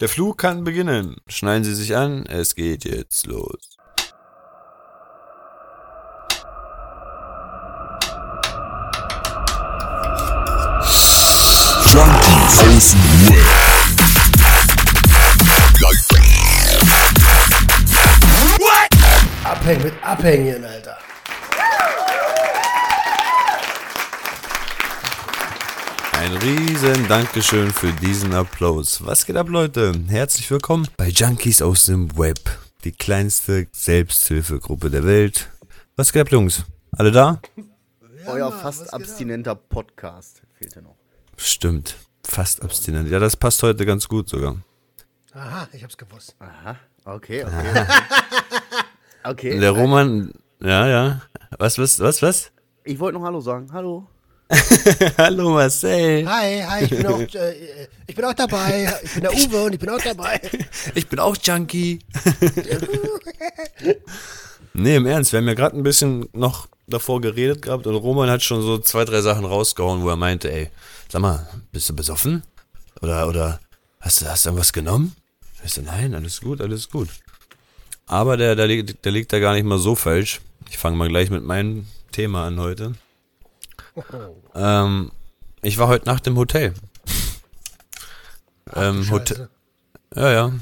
Der Flug kann beginnen. Schneiden Sie sich an, es geht jetzt los. Abhängen mit Abhängen, Alter. Ein riesen Dankeschön für diesen Applaus. Was geht ab, Leute? Herzlich willkommen bei Junkies aus dem Web. Die kleinste Selbsthilfegruppe der Welt. Was geht ab, Jungs? Alle da? Euer Mann, fast abstinenter Podcast fehlte noch. Stimmt. Fast abstinent. Ja, das passt heute ganz gut sogar. Aha, ich hab's gewusst. Aha, okay, okay. okay. Der Roman, ja, ja. Was, was, was, was? Ich wollte noch Hallo sagen. Hallo. Hallo Marcel. Hi, hi, ich bin auch, äh, ich bin auch dabei. Ich bin der Uwe und ich bin auch dabei. Ich bin auch Junkie. nee, im Ernst, wir haben ja gerade ein bisschen noch davor geredet gehabt und Roman hat schon so zwei, drei Sachen rausgehauen, wo er meinte, ey, sag mal, bist du besoffen? Oder, oder hast du, hast du irgendwas genommen? Ich so, nein, alles gut, alles gut. Aber der, der, liegt, der liegt da gar nicht mal so falsch. Ich fange mal gleich mit meinem Thema an heute. Ähm, ich war heute Nacht im Hotel. ähm, Hotel. Ja, ja.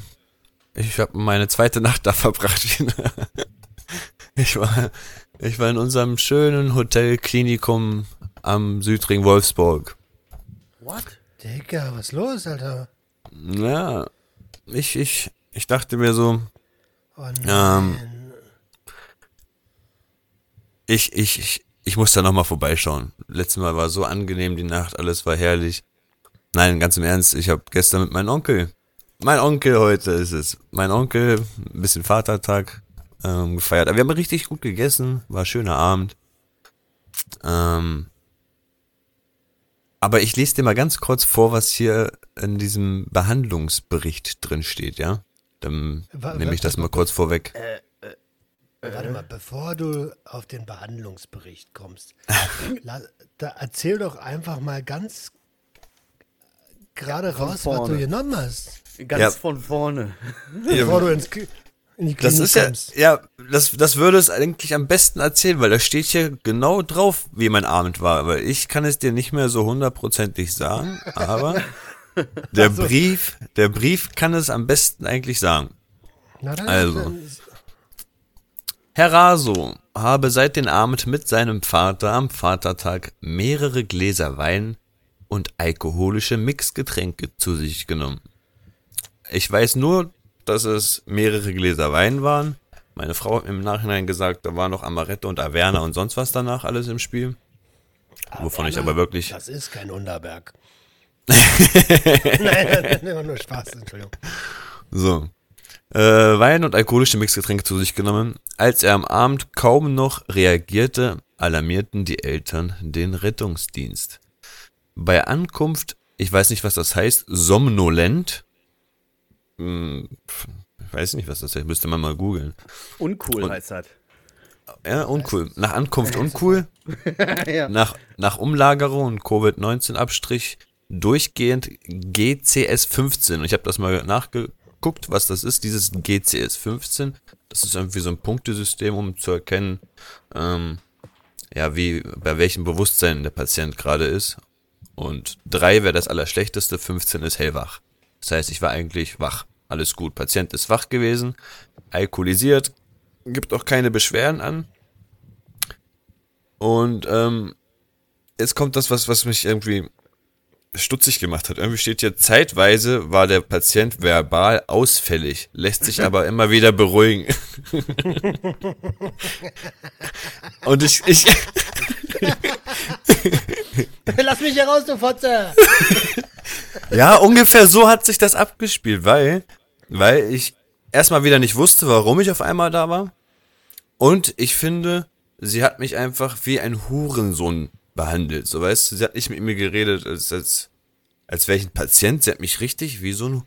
Ich habe meine zweite Nacht da verbracht. ich war, ich war in unserem schönen Hotel Klinikum am Südring Wolfsburg. What? Digga, was los, Alter? Ja, ich, ich, ich dachte mir so, Oh Ähm, nein. ich, ich, ich, ich muss da nochmal vorbeischauen. Letztes Mal war so angenehm die Nacht, alles war herrlich. Nein, ganz im Ernst, ich habe gestern mit meinem Onkel, mein Onkel heute ist es, mein Onkel, ein bisschen Vatertag ähm, gefeiert. Aber wir haben richtig gut gegessen, war schöner Abend. Ähm, aber ich lese dir mal ganz kurz vor, was hier in diesem Behandlungsbericht drin steht, ja? Dann nehme ich das mal kurz vorweg. Warte mal, bevor du auf den Behandlungsbericht kommst, la- da erzähl doch einfach mal ganz gerade von raus, was vorne. du genommen hast, Ganz Ja. von vorne. bevor du ins, in die Klinik Das ist ja, kommst. ja, das, das würde es eigentlich am besten erzählen, weil da steht hier genau drauf, wie mein Abend war. Aber ich kann es dir nicht mehr so hundertprozentig sagen, aber der Brief, der Brief kann es am besten eigentlich sagen. Na dann, also. dann- Herr Raso habe seit den Abend mit seinem Vater am Vatertag mehrere Gläser Wein und alkoholische Mixgetränke zu sich genommen. Ich weiß nur, dass es mehrere Gläser Wein waren. Meine Frau hat mir im Nachhinein gesagt, da war noch Amaretto und Averna und sonst was danach alles im Spiel. Wovon ich aber wirklich Das ist kein Unterberg. nein, nein, nein, nur Spaß, Entschuldigung. So. Äh, Wein und alkoholische Mixgetränke zu sich genommen. Als er am Abend kaum noch reagierte, alarmierten die Eltern den Rettungsdienst. Bei Ankunft, ich weiß nicht, was das heißt, somnolent. Hm, Ich weiß nicht, was das heißt, müsste man mal googeln. Uncool Und- heißt das. Ja, uncool. Nach Ankunft uncool. ja. Nach, nach Umlagerung und Covid-19-Abstrich durchgehend GCS 15. Und ich habe das mal nachgeguckt, was das ist, dieses GCS 15. Das ist irgendwie so ein Punktesystem, um zu erkennen, ähm, ja, wie, bei welchem Bewusstsein der Patient gerade ist. Und 3 wäre das Allerschlechteste, 15 ist hellwach. Das heißt, ich war eigentlich wach. Alles gut. Patient ist wach gewesen, alkoholisiert, gibt auch keine Beschwerden an. Und ähm, jetzt kommt das, was, was mich irgendwie stutzig gemacht hat. Irgendwie steht hier, zeitweise war der Patient verbal ausfällig, lässt sich aber immer wieder beruhigen. Und ich, ich, Lass mich hier raus, du Fotze! ja, ungefähr so hat sich das abgespielt, weil, weil ich erstmal wieder nicht wusste, warum ich auf einmal da war. Und ich finde, sie hat mich einfach wie ein Hurensohn behandelt. So weißt du, sie hat nicht mit mir geredet, als, als, als wäre ich ein Patient. Sie hat mich richtig wie so ein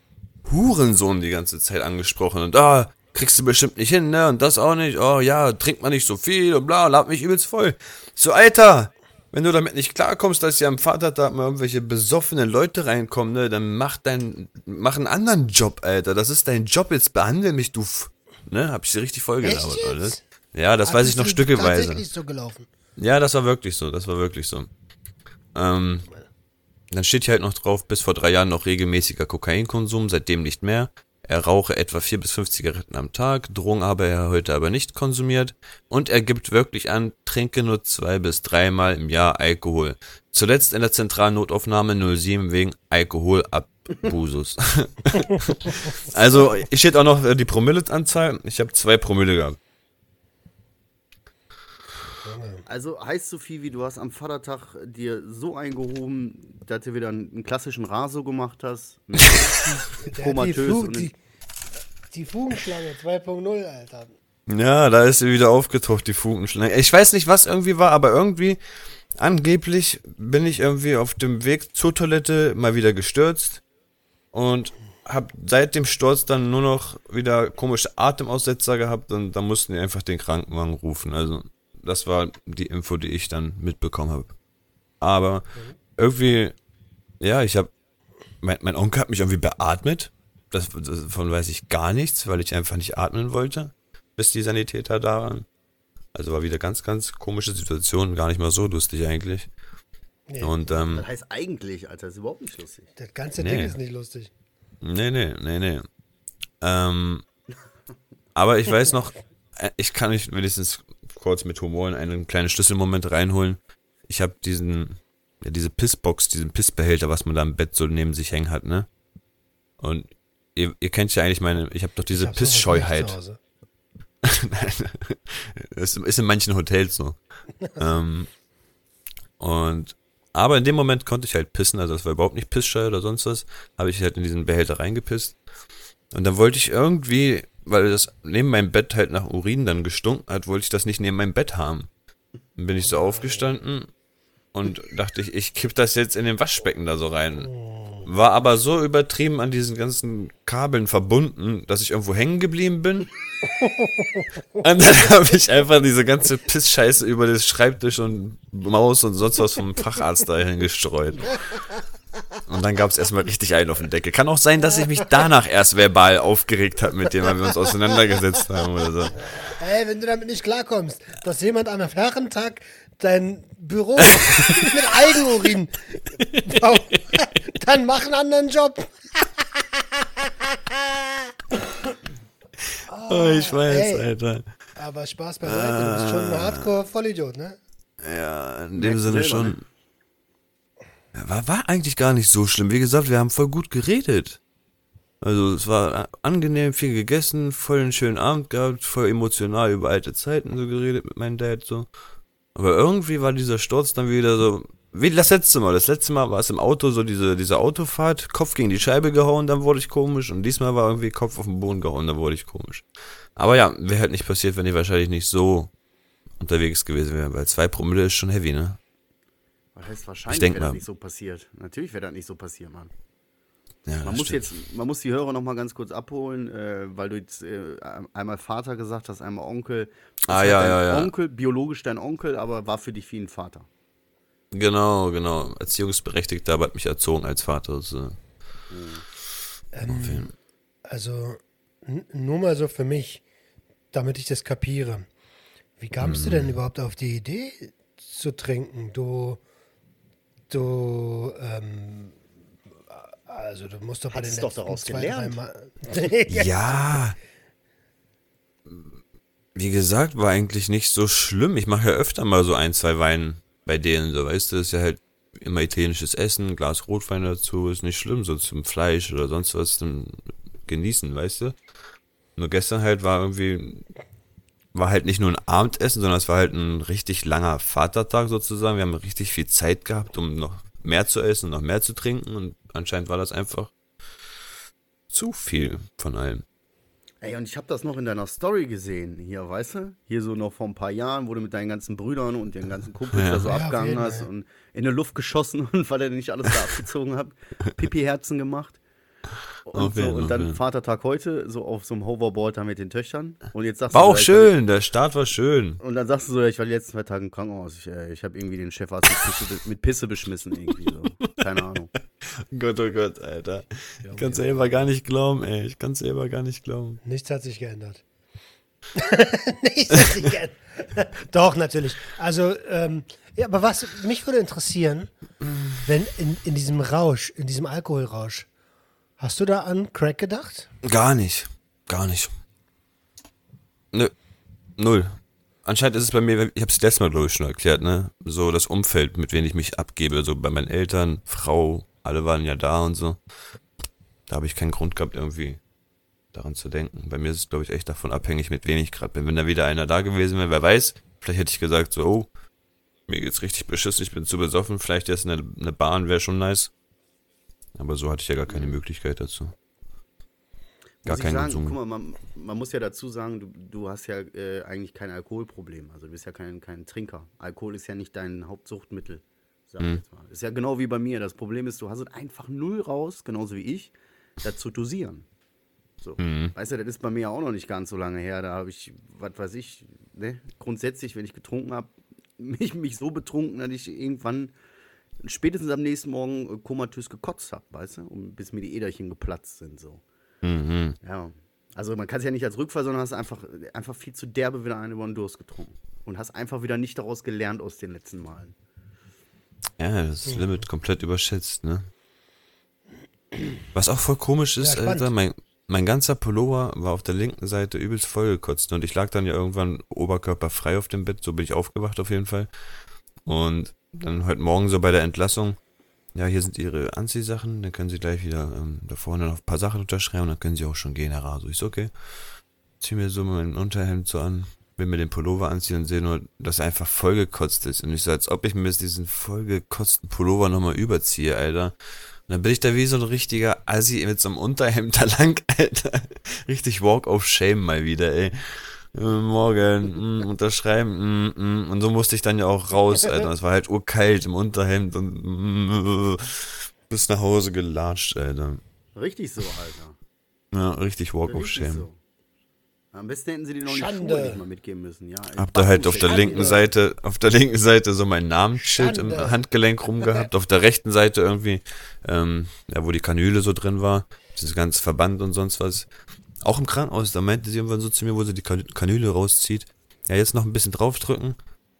Hurensohn die ganze Zeit angesprochen. Und ah, kriegst du bestimmt nicht hin, ne? Und das auch nicht. Oh ja, trink mal nicht so viel und bla, lad mich übelst voll. So, Alter, Wenn du damit nicht klarkommst, dass hier am Vatertag mal irgendwelche besoffenen Leute reinkommen, ne, dann mach dein, mach einen anderen Job, Alter. Das ist dein Job, jetzt behandle mich, du, F ne, hab ich dir richtig vollgelabert, Echt alles. Ja, das Ach, weiß ich noch stückeweise. so gelaufen. Ja, das war wirklich so, das war wirklich so. Ähm, dann steht hier halt noch drauf, bis vor drei Jahren noch regelmäßiger Kokainkonsum, seitdem nicht mehr. Er rauche etwa vier bis fünf Zigaretten am Tag, Drogen habe er heute aber nicht konsumiert und er gibt wirklich an, trinke nur zwei bis dreimal im Jahr Alkohol. Zuletzt in der zentralen Notaufnahme 07 wegen Alkoholabusus. also, ich steht auch noch äh, die Promilleanzahl. Ich habe zwei Promille gehabt. Also heißt so viel wie du hast am Vatertag dir so eingehoben, dass du wieder einen, einen klassischen Raso gemacht hast. Mit die, komatös Fu und die, die Fugenschlange 2.0, Alter. Ja, da ist sie wieder aufgetaucht, die Fugenschlange. Ich weiß nicht, was irgendwie war, aber irgendwie, angeblich bin ich irgendwie auf dem Weg zur Toilette mal wieder gestürzt und hab seit dem Sturz dann nur noch wieder komische Atemaussetzer gehabt und da mussten die einfach den Krankenwagen rufen. Also, das war die Info, die ich dann mitbekommen habe. Aber irgendwie, ja, ich habe, mein, mein Onkel hat mich irgendwie beatmet. Das, davon weiß ich gar nichts, weil ich einfach nicht atmen wollte, bis die Sanitäter da waren. Also war wieder ganz, ganz komische Situation, gar nicht mal so lustig eigentlich. Nee, Und ähm, Das heißt eigentlich, Alter, das ist überhaupt nicht lustig. das ganze Nee. Ding ist nicht lustig. Nee, nee, nee, nee. Ähm, aber ich weiß noch, äh, ich kann mich wenigstens kurz mit Humor in einen kleinen Schlüsselmoment reinholen. Ich habe diesen, ja, diese Pissbox, diesen Pissbehälter, was man da im Bett so neben sich hängen hat, ne? Und ihr, ihr kennt ja eigentlich meine, ich habe doch diese Pissscheuheit. Das ist in manchen Hotels so. ähm, und aber in dem Moment konnte ich halt pissen, also das war überhaupt nicht Pissscheu oder sonst was, habe ich halt in diesen Behälter reingepisst. Und dann wollte ich irgendwie, weil das neben meinem Bett halt nach Urin dann gestunken hat, wollte ich das nicht neben meinem Bett haben. Dann bin ich so aufgestanden und dachte ich, ich kipp das jetzt in den Waschbecken da so rein. War aber so übertrieben an diesen ganzen Kabeln verbunden, dass ich irgendwo hängen geblieben bin. Und dann habe ich einfach diese ganze Pissscheiße über das Schreibtisch und Maus und sonst was vom Facharzt dahin gestreut. Und dann gab es erstmal richtig einen auf den Deckel. Kann auch sein, dass ich mich danach erst verbal aufgeregt habe mit dem, weil wir uns auseinandergesetzt haben oder so. Ey, wenn du damit nicht klarkommst, dass jemand an einem Herrentag dein Büro mit Eigenurin baut, dann mach einen anderen Job. Oh, ich weiß, Ey. Alter. Aber Spaß beiseite, du bist schon ein Hardcore-Vollidiot, ne? Ja, in dem Merkst du Sinne selber, schon. War, war eigentlich gar nicht so schlimm. Wie gesagt, wir haben voll gut geredet. Also es war angenehm, viel gegessen, voll einen schönen Abend gehabt, voll emotional über alte Zeiten so geredet mit meinem Dad so. Aber irgendwie war dieser Sturz dann wieder so, wie das letzte Mal. Das letzte Mal war es im Auto so diese, diese Autofahrt, Kopf gegen die Scheibe gehauen, dann wurde ich komisch. Und diesmal war irgendwie Kopf auf den Boden gehauen, dann wurde ich komisch. Aber ja, wäre halt nicht passiert, wenn ich wahrscheinlich nicht so unterwegs gewesen wäre, weil zwei Promille ist schon heavy, ne? Was heißt wahrscheinlich, wäre das nicht so passiert. Natürlich wäre das nicht so passiert, Mann. Ja, Man muss stimmt. jetzt, man muss die Hörer noch mal ganz kurz abholen, äh, weil du jetzt äh, einmal Vater gesagt hast, einmal Onkel. Das Ah, ja, dein ja, ja. Onkel, biologisch dein Onkel, aber war für dich wie ein Vater. Genau, genau. Erziehungsberechtigter, aber hat mich erzogen als Vater. Das, äh, Ähm, also, nur mal so für mich, damit ich das kapiere. Wie kamst du denn Mhm. überhaupt auf die Idee zu trinken? Du, du, ähm, also du musst doch bei Hattest den doch daraus zwei, gelernt. drei Mal. ja. Wie gesagt, war eigentlich nicht so schlimm. Ich mache ja öfter mal so ein, zwei Wein bei denen, so weißt du, ist ja halt immer italienisches Essen, Glas Rotwein dazu, ist nicht schlimm, so zum Fleisch oder sonst was zum genießen, weißt du. Nur gestern halt war irgendwie, war halt nicht nur ein Abendessen, sondern es war halt ein richtig langer Vatertag sozusagen. Wir haben richtig viel Zeit gehabt, um noch mehr zu essen und noch mehr zu trinken und anscheinend war das einfach zu viel von allem. Ey, und ich habe das noch in deiner Story gesehen, hier, weißt du? Hier so noch vor ein paar Jahren, wo du mit deinen ganzen Brüdern und den ganzen Kumpels Ja. da so Ja, abgegangen hast und in die Luft geschossen und weil ihr nicht alles da abgezogen habt, Pipi-Herzen gemacht. Und, Auf so, und dann Fall. Vatertag heute, so auf so einem Hoverboard da mit den Töchtern. Und jetzt sagst War du, auch schön, der Start war schön. Und dann sagst du so, ja, ich war die letzten zwei Tage im Krankenhaus. Ich, äh, ich habe irgendwie den Chefarzt mit Pisse, mit Pisse beschmissen irgendwie so. Keine Ahnung. Gott, oh Gott, Alter. Ich kann selber gar nicht glauben, ey. Ich kann selber gar nicht glauben. Nichts hat sich geändert. Nichts hat sich geändert. Doch, natürlich. Also, ähm, ja, aber was mich würde interessieren, wenn in, in diesem Rausch, in diesem Alkoholrausch, hast du da an Crack gedacht? Gar nicht. Gar nicht. Nö. Null. Anscheinend ist es bei mir, ich habe es letztes Mal, glaube ich, schon erklärt, ne? So das Umfeld, mit wem ich mich abgebe. So bei meinen Eltern, Frau, alle waren ja da und so. Da habe ich keinen Grund gehabt, irgendwie daran zu denken. Bei mir ist es, glaube ich, echt davon abhängig, mit wem ich gerade bin. Wenn da wieder einer da gewesen wäre, wer weiß, vielleicht hätte ich gesagt, so, oh, mir geht's richtig beschissen, ich bin zu besoffen, vielleicht erst eine, eine Bahn wäre schon nice. Aber so hatte ich ja gar keine Möglichkeit dazu. Gar Muss ich keinen sagen, Konsum. guck mal, man, man muss ja dazu sagen, du, du hast ja äh, eigentlich kein Alkoholproblem. Also du bist ja kein, kein Trinker. Alkohol ist ja nicht dein Hauptsuchtmittel. Sag ich Mhm. jetzt mal. Ist ja genau wie bei mir. Das Problem ist, du hast es einfach null raus, genauso wie ich, das zu dosieren. So. Mhm. Weißt du, das ist bei mir auch noch nicht ganz so lange her. Da habe ich, was weiß ich, ne, grundsätzlich, wenn ich getrunken habe, mich, mich so betrunken, dass ich irgendwann spätestens am nächsten Morgen äh, komatös gekotzt habe, weißt du, und bis mir die Äderchen geplatzt sind. So. Mhm. Ja. Also man kann es ja nicht als Rückfall, sondern hast einfach, einfach viel zu derbe wieder einen über den Durst getrunken. Und hast einfach wieder nicht daraus gelernt aus den letzten Malen. Ja, das Limit komplett überschätzt, ne? Was auch voll komisch ist, Ja. Alter, mein, mein ganzer Pullover war auf der linken Seite übelst vollgekotzt und ich lag dann ja irgendwann oberkörperfrei auf dem Bett, so bin ich aufgewacht auf jeden Fall. Und dann heute Morgen so bei der Entlassung, ja, hier sind ihre Anziehsachen, dann können sie gleich wieder ähm, da vorne noch ein paar Sachen unterschreiben dann können sie auch schon gehen, Herr Raso. Ich so, okay. Zieh mir so mein Unterhemd so an, will mir den Pullover anziehen und sehe nur, dass er einfach vollgekotzt ist. Und ich so, als ob ich mir jetzt diesen vollgekotzten Pullover nochmal überziehe, Alter. Und dann bin ich da wie so ein richtiger Assi mit so einem Unterhemd da lang, Alter. Richtig Walk of Shame mal wieder, ey. Äh, Morgen, mm, unterschreiben, mm, mm. und so musste ich dann ja auch raus, Alter. Es war halt urkalt im Unterhemd und mm, bis nach Hause gelatscht, Alter. Richtig so, Alter. Ja, richtig Walk of Shame. so. Am besten hätten sie dir noch die Schande. Schuhe nicht mal mitgeben müssen. Ja, Hab da halt auf der Schande. linken Seite, auf der linken Seite so mein Namensschild im Schande. Handgelenk rumgehabt, auf der rechten Seite irgendwie, ähm, ja, wo die Kanüle so drin war, dieses ganze Verband und sonst was. Auch im Krankenhaus, da meinte sie irgendwann so zu mir, wo sie die Kan- Kanüle rauszieht, ja, jetzt noch ein bisschen draufdrücken,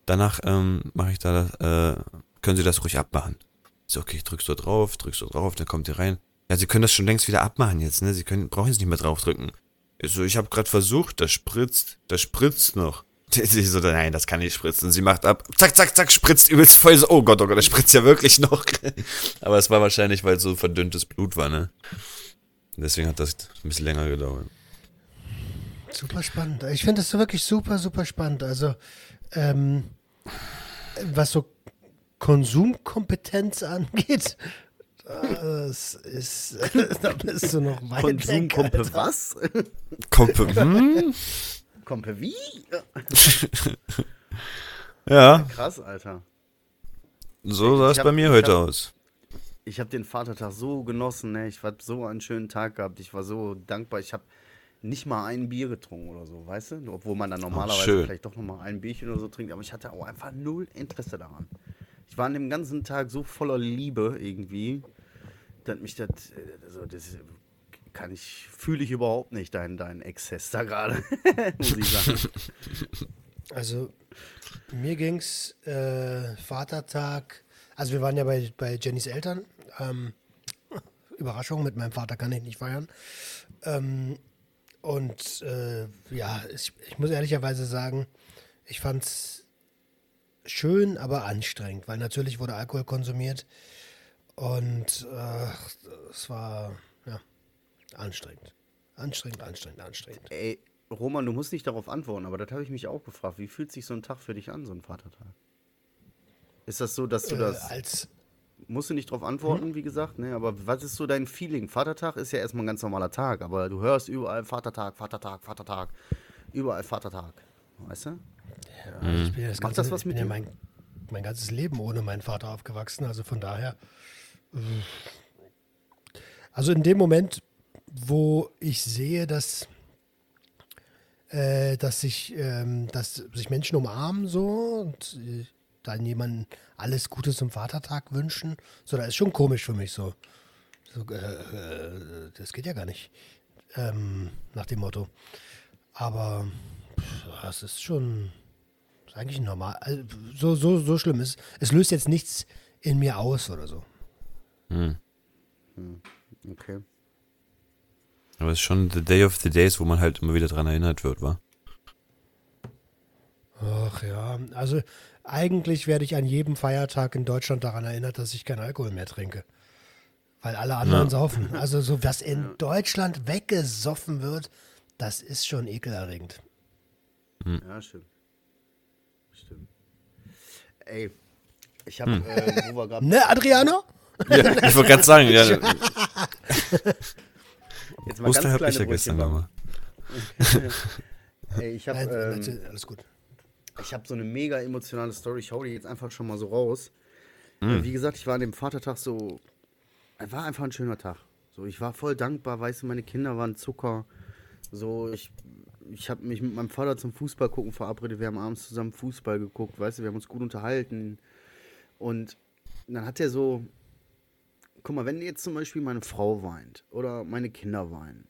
danach ähm, mache ich da, äh, können Sie das ruhig abmachen. Ich so, okay, ich drück so drauf, drück so drauf, dann kommt ihr rein. Ja, Sie können das schon längst wieder abmachen jetzt, ne? Sie können, brauchen jetzt nicht mehr draufdrücken. Ich so, ich habe gerade versucht, das spritzt, das spritzt noch. Sie so, nein, das kann nicht spritzen. Sie macht ab, zack, zack, zack, spritzt übelst voll. So, oh Gott, oh Gott, das spritzt ja wirklich noch. Aber es war wahrscheinlich, weil es so verdünntes Blut war, ne? Deswegen hat das ein bisschen länger gedauert. Super spannend. Ich finde das so wirklich super, super spannend. Also, ähm, was so Konsumkompetenz angeht, das ist, da bist du noch weit Konsum, weg. Kompe, Alter. was? Kompe, hm? Kompe, wie? Ja, Krass, Alter. so sah es bei mir heute hab- aus. Ich habe den Vatertag so genossen, ne? Ich habe so einen schönen Tag gehabt. Ich war so dankbar. Ich habe nicht mal ein Bier getrunken oder so, weißt du? Obwohl man dann normalerweise schön. vielleicht doch noch mal ein Bierchen oder so trinkt. Aber ich hatte auch einfach null Interesse daran. Ich war an dem ganzen Tag so voller Liebe irgendwie, dass mich das, also das kann ich, fühle ich überhaupt nicht, deinen dein Exzess da gerade, muss ich sagen. Also, mir ging's äh, Vatertag. Also, wir waren ja bei, bei Jennys Eltern. Ähm, Überraschung, mit meinem Vater kann ich nicht feiern. Ähm, und äh, ja, ich, ich muss ehrlicherweise sagen, ich fand's schön, aber anstrengend, weil natürlich wurde Alkohol konsumiert und äh, es war ja anstrengend. Anstrengend, anstrengend, anstrengend. Ey, Roman, du musst nicht darauf antworten, aber das habe ich mich auch gefragt. Wie fühlt sich so ein Tag für dich an, so ein Vatertag? Ist das so, dass du Äh, das. als Musst du nicht darauf antworten, wie gesagt, ne? Aber was ist so dein Feeling? Vatertag ist ja erstmal ein ganz normaler Tag, aber du hörst überall Vatertag, Vatertag, Vatertag. Überall Vatertag. Weißt du? Also ich bin ja das Macht ganze, das was ich bin mit ja dir? mein, mein ganzes Leben ohne meinen Vater aufgewachsen. Also von daher. äh, Also in dem Moment wo ich sehe, dass, äh, dass, sich, ähm, dass sich Menschen umarmen so und äh, dann jemandem alles Gute zum Vatertag wünschen. So, das ist schon komisch für mich so. so äh, äh, das geht ja gar nicht. Ähm, nach dem Motto. Aber pff, das ist schon ist eigentlich normal. Also, so, so, so schlimm ist. Es löst jetzt nichts in mir aus oder so. Hm. Okay. Aber es ist schon the day of the days, wo man halt immer wieder dran erinnert wird, wa? Ach ja, also eigentlich werde ich an jedem Feiertag in Deutschland daran erinnert, dass ich keinen Alkohol mehr trinke. Weil alle anderen Ja. saufen. Also so, was in Deutschland weggesoffen wird, das ist schon ekelerregend. Ja, stimmt. Stimmt. Ey, ich habe, äh, wo wir gerade. Ne, Adriano? Ja, ich wollte gerade sagen, ja, Jetzt mal Oster hab ich ja Brötchen gestern nochmal. Ey, ich habe Nein, ähm, alles gut. Ich hab so eine mega emotionale Story. Ich hau die jetzt einfach schon mal so raus. Äh, Wie gesagt, ich war an dem Vatertag so. Es war einfach ein schöner Tag. So, ich war voll dankbar, weißt du, meine Kinder waren Zucker. So, ich, ich habe mich mit meinem Vater zum Fußball gucken verabredet. Wir haben abends zusammen Fußball geguckt, weißt du, wir haben uns gut unterhalten. Und dann hat er so, guck mal, wenn jetzt zum Beispiel meine Frau weint oder meine Kinder weinen,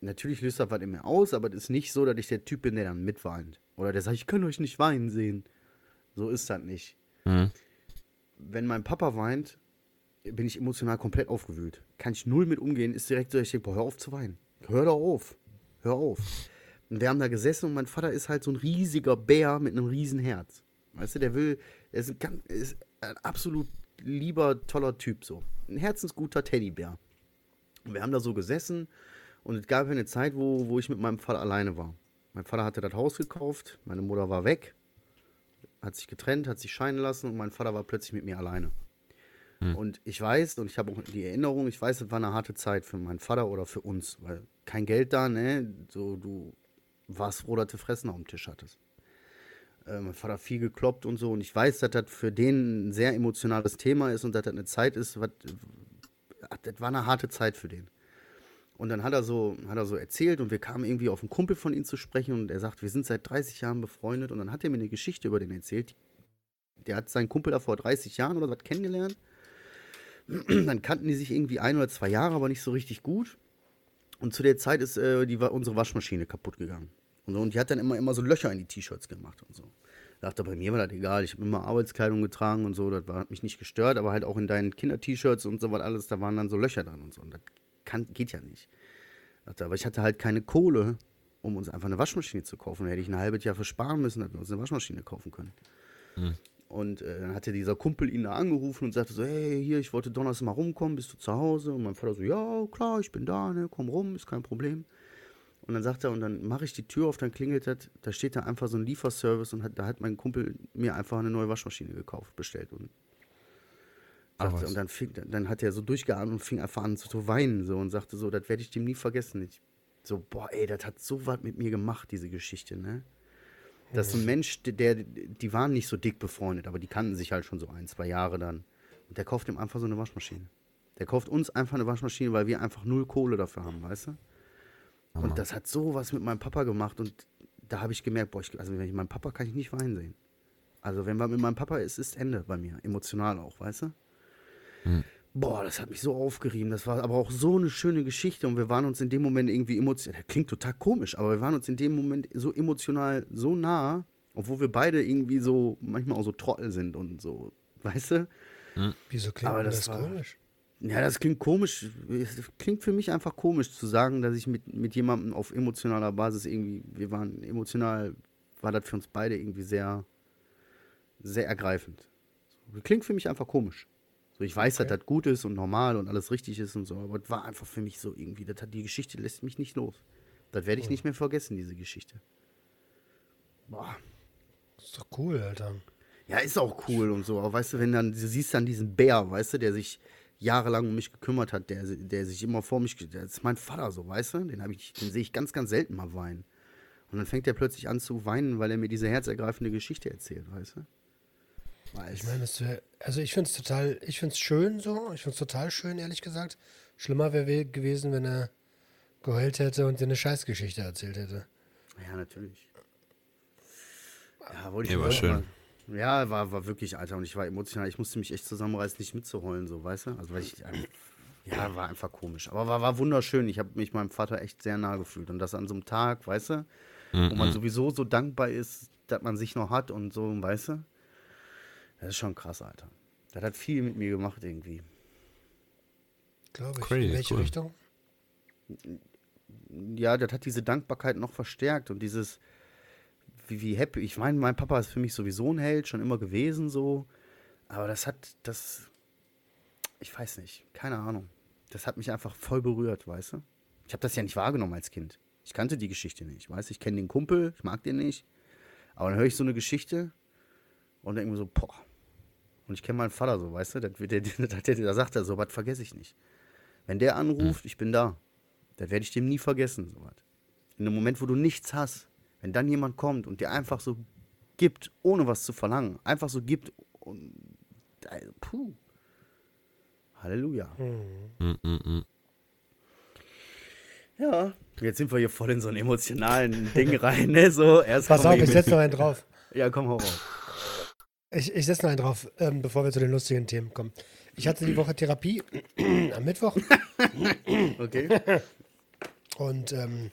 natürlich löst das was in mir aus, aber das ist nicht so, dass ich der Typ bin, der dann mitweint. Oder der sagt, ich kann euch nicht weinen sehen. So ist das nicht. Mhm. Wenn mein Papa weint, bin ich emotional komplett aufgewühlt. Kann ich null mit umgehen, ist direkt so, ich denke, boah, hör auf zu weinen. Hör doch auf. Hör auf. Und wir haben da gesessen und mein Vater ist halt so ein riesiger Bär mit einem riesen Herz. Weißt du, der will, er ist ein, ganz, ist ein absolut lieber, toller Typ so. Ein herzensguter Teddybär. Und wir haben da so gesessen und es gab eine Zeit, wo, wo ich mit meinem Vater alleine war. Mein Vater hatte das Haus gekauft, meine Mutter war weg, hat sich getrennt, hat sich scheiden lassen und mein Vater war plötzlich mit mir alleine. Und ich weiß, und ich habe auch die Erinnerung, ich weiß, es war eine harte Zeit für meinen Vater oder für uns, weil kein Geld da, ne? So, du warst froh, dass du Fressen auf dem Tisch hattest. Äh, mein Vater hat viel gekloppt und so, und ich weiß, dass das für den ein sehr emotionales Thema ist und dass das eine Zeit ist, was, das war eine harte Zeit für den. Und dann hat er so, hat er so erzählt und wir kamen irgendwie auf einen Kumpel von ihm zu sprechen und er sagt, wir sind seit 30 Jahren befreundet und dann hat er mir eine Geschichte über den erzählt. Der hat seinen Kumpel da vor 30 Jahren oder was kennengelernt. Dann kannten die sich irgendwie ein oder zwei Jahre, aber nicht so richtig gut. Und zu der Zeit ist äh, die, unsere Waschmaschine kaputt gegangen. Und, so, und die hat dann immer, immer so Löcher in die T-Shirts gemacht und so. Ich dachte, bei mir war das egal. Ich habe immer Arbeitskleidung getragen und so. Das war, hat mich nicht gestört, aber halt auch in deinen Kinder-T-Shirts und so was alles, da waren dann so Löcher drin und so. Und das kann, geht ja nicht. Aber ich hatte halt keine Kohle, um uns einfach eine Waschmaschine zu kaufen. Da hätte ich ein halbes Jahr versparen müssen, dass wir uns eine Waschmaschine kaufen können. Und äh, dann hatte dieser Kumpel ihn da angerufen und sagte so, hey, hier, ich wollte Donnerstag mal rumkommen, bist du zu Hause? Und mein Vater so, ja, klar, ich bin da, ne, komm rum, ist kein Problem. Und dann sagt er, und dann mache ich die Tür auf, dann klingelt das, da steht da einfach so ein Lieferservice und hat, da hat mein Kumpel mir einfach eine neue Waschmaschine gekauft, bestellt. Und, Ach und dann, fing, dann hat er so durchgeatmet und fing einfach an zu, weinen so und sagte so, das werde ich dem nie vergessen. Ich, so, boah, ey, das hat so was mit mir gemacht, diese Geschichte, ne? Das ist ein Mensch, der, der, die waren nicht so dick befreundet, aber die kannten sich halt schon so ein, zwei Jahre dann. Und der kauft ihm einfach so eine Waschmaschine. Der kauft uns einfach eine Waschmaschine, weil wir einfach null Kohle dafür haben, weißt du? Und das hat so was mit meinem Papa gemacht und da habe ich gemerkt, boah, ich, also wenn ich meinen Papa kann ich nicht weinen sehen. Also wenn man mit meinem Papa ist, ist Ende bei mir, emotional auch, weißt du? Boah, das hat mich so aufgerieben. Das war aber auch so eine schöne Geschichte und wir waren uns in dem Moment irgendwie emotional. Das klingt total komisch, aber wir waren uns in dem Moment so emotional so nah, obwohl wir beide irgendwie so manchmal auch so Trottel sind und so, weißt du? Wieso klingt Aber das das, war- komisch? Ja, das klingt komisch. Es klingt für mich einfach komisch zu sagen, dass ich mit, mit jemandem auf emotionaler Basis irgendwie, wir waren emotional, war das für uns beide irgendwie sehr, sehr ergreifend. Klingt für mich einfach komisch. So, ich weiß, dass das gut ist und normal und alles richtig ist und so, aber es war einfach für mich so irgendwie, das hat, die Geschichte lässt mich nicht los. Das werde ich nicht mehr vergessen, diese Geschichte. Boah. Das ist doch cool, Alter. Ja, ist auch cool und so. Aber weißt du, wenn dann, du siehst dann diesen Bär, weißt du, der sich jahrelang um mich gekümmert hat, der, der sich immer vor mich, der ist mein Vater so, weißt du? Den, ich, den sehe ich ganz, ganz selten mal weinen. Und dann fängt er plötzlich an zu weinen, weil er mir diese herzergreifende Geschichte erzählt, weißt du? Weiß. Ich meine, also ich finde es total, ich finde es schön so. Ich finde es total schön, ehrlich gesagt. Schlimmer wäre gewesen, wenn er geheult hätte und dir eine Scheißgeschichte erzählt hätte. Ja, natürlich. Ja, wollte ich Ja, war schön. mal- Ja, war, war wirklich, Alter. Und ich war emotional. Ich musste mich echt zusammenreißen, nicht mitzuheulen, so, weißt du? Also, weil ich. ähm, Ja, war einfach komisch. Aber war, war wunderschön. Ich habe mich meinem Vater echt sehr nah gefühlt. Und das an so einem Tag, weißt du? Wo man sowieso so dankbar ist, dass man sich noch hat und so, weißt du? Das ist schon krass, Alter. Das hat viel mit mir gemacht irgendwie. Glaube ich. Crazy, In welche cool. Richtung? ja, das hat diese Dankbarkeit noch verstärkt und dieses, wie, wie happy. Ich meine, mein Papa ist für mich sowieso ein Held, schon immer gewesen so. Aber das hat, das, ich weiß nicht, keine Ahnung. Das hat mich einfach voll berührt, weißt du? Ich habe das ja nicht wahrgenommen als Kind. Ich kannte die Geschichte nicht, weißt du? Ich kenne den Kumpel, ich mag den nicht. Aber dann höre ich so eine Geschichte und denke mir so, boah. Und ich kenne meinen Vater so, weißt du? Der, der, der, der, da sagt er so, was vergesse ich nicht. Wenn der anruft, ich bin da. Das werde ich dem nie vergessen. So was. In dem Moment, wo du nichts hast, wenn dann jemand kommt und dir einfach so gibt, ohne was zu verlangen, einfach so gibt und äh, puh. Halleluja. Mm, mm, mm. Ja. Jetzt sind wir hier voll in so einen emotionalen Ding rein, ne? So, erst Pass auf, ich setze noch einen drauf. Ja, komm, hau raus. Ich, ich setze noch einen drauf, ähm, bevor wir zu den lustigen Themen kommen. Ich hatte die Woche Therapie am Mittwoch Okay. und ähm,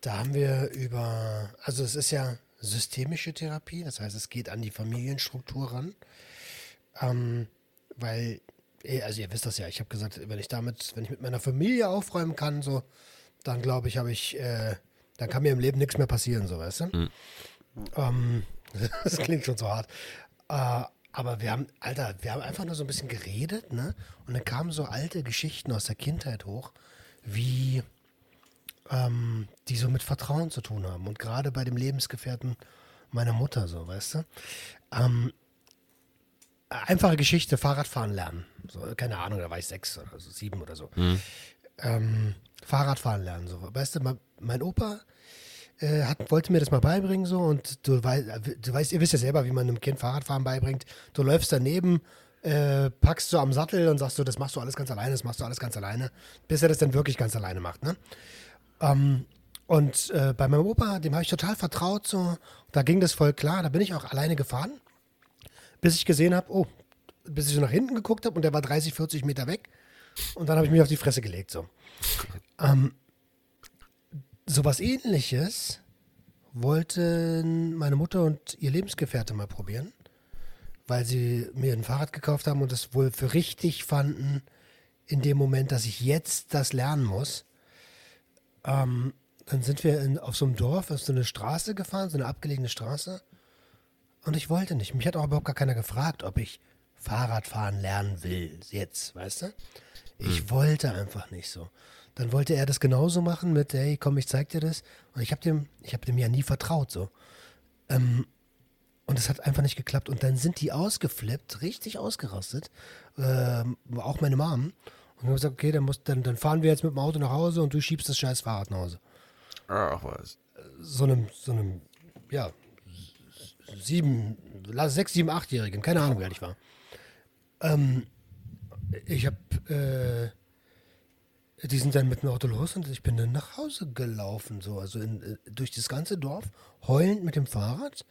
da haben wir über, also es ist ja systemische Therapie, das heißt, es geht an die Familienstruktur ran. Ähm, weil, eh, also ihr wisst das ja, ich habe gesagt, wenn ich damit, wenn ich mit meiner Familie aufräumen kann, so, dann glaube ich, habe ich, äh, dann kann mir im Leben nichts mehr passieren, so weißt du. Ähm, das klingt schon so hart. Äh, aber wir haben, Alter, wir haben einfach nur so ein bisschen geredet, ne? Und dann kamen so alte Geschichten aus der Kindheit hoch, wie ähm, die so mit Vertrauen zu tun haben. Und gerade bei dem Lebensgefährten meiner Mutter, so, weißt du? Ähm, einfache Geschichte, Fahrradfahren lernen. So, keine Ahnung, da war ich sechs oder so, sieben oder so. Ähm, Fahrradfahren lernen, so. Weißt du, mein, mein Opa äh, hat, wollte mir das mal beibringen, so, und du, wei du weißt, ihr wisst ja selber, wie man einem Kind Fahrradfahren beibringt. Du läufst daneben, äh, packst so am Sattel und sagst du, das machst du alles ganz alleine, das machst du alles ganz alleine, bis er das dann wirklich ganz alleine macht, ne? Ähm, und äh, bei meinem Opa, dem habe ich total vertraut, so, da ging das voll klar, da bin ich auch alleine gefahren, bis ich gesehen habe, oh, bis ich so nach hinten geguckt habe und der war 30, 40 Meter weg und dann habe ich mich auf die Fresse gelegt, so. Ähm, sowas ähnliches wollten meine Mutter und ihr Lebensgefährte mal probieren, weil sie mir ein Fahrrad gekauft haben und es wohl für richtig fanden, in dem Moment, dass ich jetzt das lernen muss. Ähm, dann sind wir in, auf so einem Dorf, auf so eine Straße gefahren, so eine abgelegene Straße. Und ich wollte nicht. Mich hat auch überhaupt gar keiner gefragt, ob ich Fahrradfahren lernen will. Jetzt, weißt du? Ich wollte einfach nicht so. Dann wollte er das genauso machen mit, hey, komm, ich zeig dir das. Und ich habe dem, ich habe dem ja nie vertraut so. Ähm, und es hat einfach nicht geklappt. Und dann sind die ausgeflippt, richtig ausgerastet. Ähm, auch meine Mom. Und ich habe gesagt, okay, dann, muss, dann, dann fahren wir jetzt mit dem Auto nach Hause und du schiebst das scheiß Fahrrad nach Hause. Ach was. So einem, so einem, ja, sieben, sechs, sieben, achtjährigen, keine Ahnung, wie alt ich war. Ähm, ich habe, äh, die sind dann mit dem Auto los und ich bin dann nach Hause gelaufen, so, also in, äh, durch das ganze Dorf, heulend mit dem Fahrrad.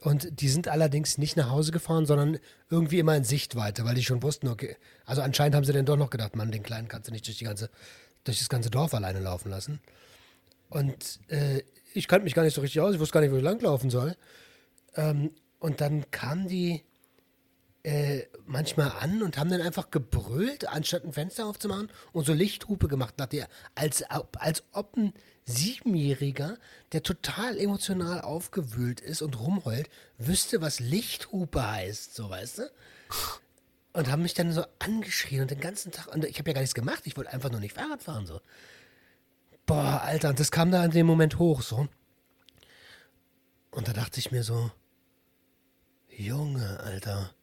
Und die sind allerdings nicht nach Hause gefahren, sondern irgendwie immer in Sichtweite, weil die schon wussten, okay, also anscheinend haben sie dann doch noch gedacht, Mann, den Kleinen kannst du nicht durch, die ganze, durch das ganze Dorf alleine laufen lassen. Und äh, ich kannte mich gar nicht so richtig aus, ich wusste gar nicht, wo ich langlaufen soll. Ähm, und dann kamen die äh, manchmal an und haben dann einfach gebrüllt, anstatt ein Fenster aufzumachen und so Lichthupe gemacht, nach der, als, als ob ein Siebenjähriger, der total emotional aufgewühlt ist und rumheult, wüsste, was Lichthupe heißt, so weißt du? Und haben mich dann so angeschrien und den ganzen Tag, und ich habe ja gar nichts gemacht, ich wollte einfach nur nicht Fahrrad fahren, so. Boah, Alter, und das kam da in dem Moment hoch, so. Und da dachte ich mir so, Junge, Alter,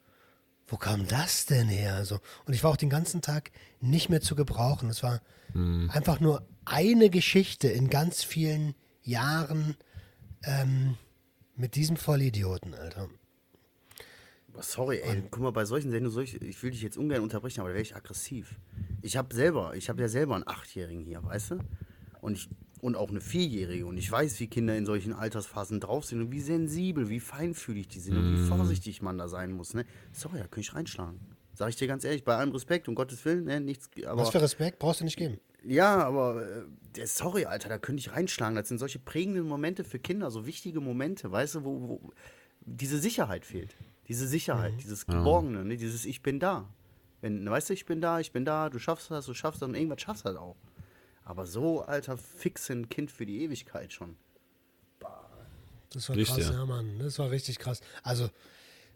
wo kam das denn her? So. Und ich war auch den ganzen Tag nicht mehr zu gebrauchen. Es war einfach nur eine Geschichte in ganz vielen Jahren ähm, mit diesem Vollidioten, Alter. Sorry, ey, guck mal, bei solchen Sendungen, solch, ich will dich jetzt ungern unterbrechen, aber da wäre ich aggressiv. Ich habe selber, ich habe ja selber einen Achtjährigen hier, weißt du? Und ich und auch eine Vierjährige und ich weiß, wie Kinder in solchen Altersphasen drauf sind und wie sensibel, wie feinfühlig die sind und wie vorsichtig man da sein muss, ne? Sorry, da könnte ich reinschlagen. Sag ich dir ganz ehrlich, bei allem Respekt, um Gottes Willen, ne, nichts, aber Was für Respekt brauchst du nicht geben. ja, aber äh, der- sorry, Alter, da könnte ich reinschlagen. Das sind solche prägenden Momente für Kinder, so wichtige Momente, weißt du, wo, wo diese Sicherheit fehlt. Diese Sicherheit, dieses Geborgene, ne? dieses Ich bin da. Wenn, weißt du, ich bin da, ich bin da, du schaffst das, du schaffst das und irgendwas schaffst du halt auch. Aber so, Alter, fix ein Kind für die Ewigkeit schon. Das war Richtig, krass, ja. ja, Mann. Das war richtig krass. Also,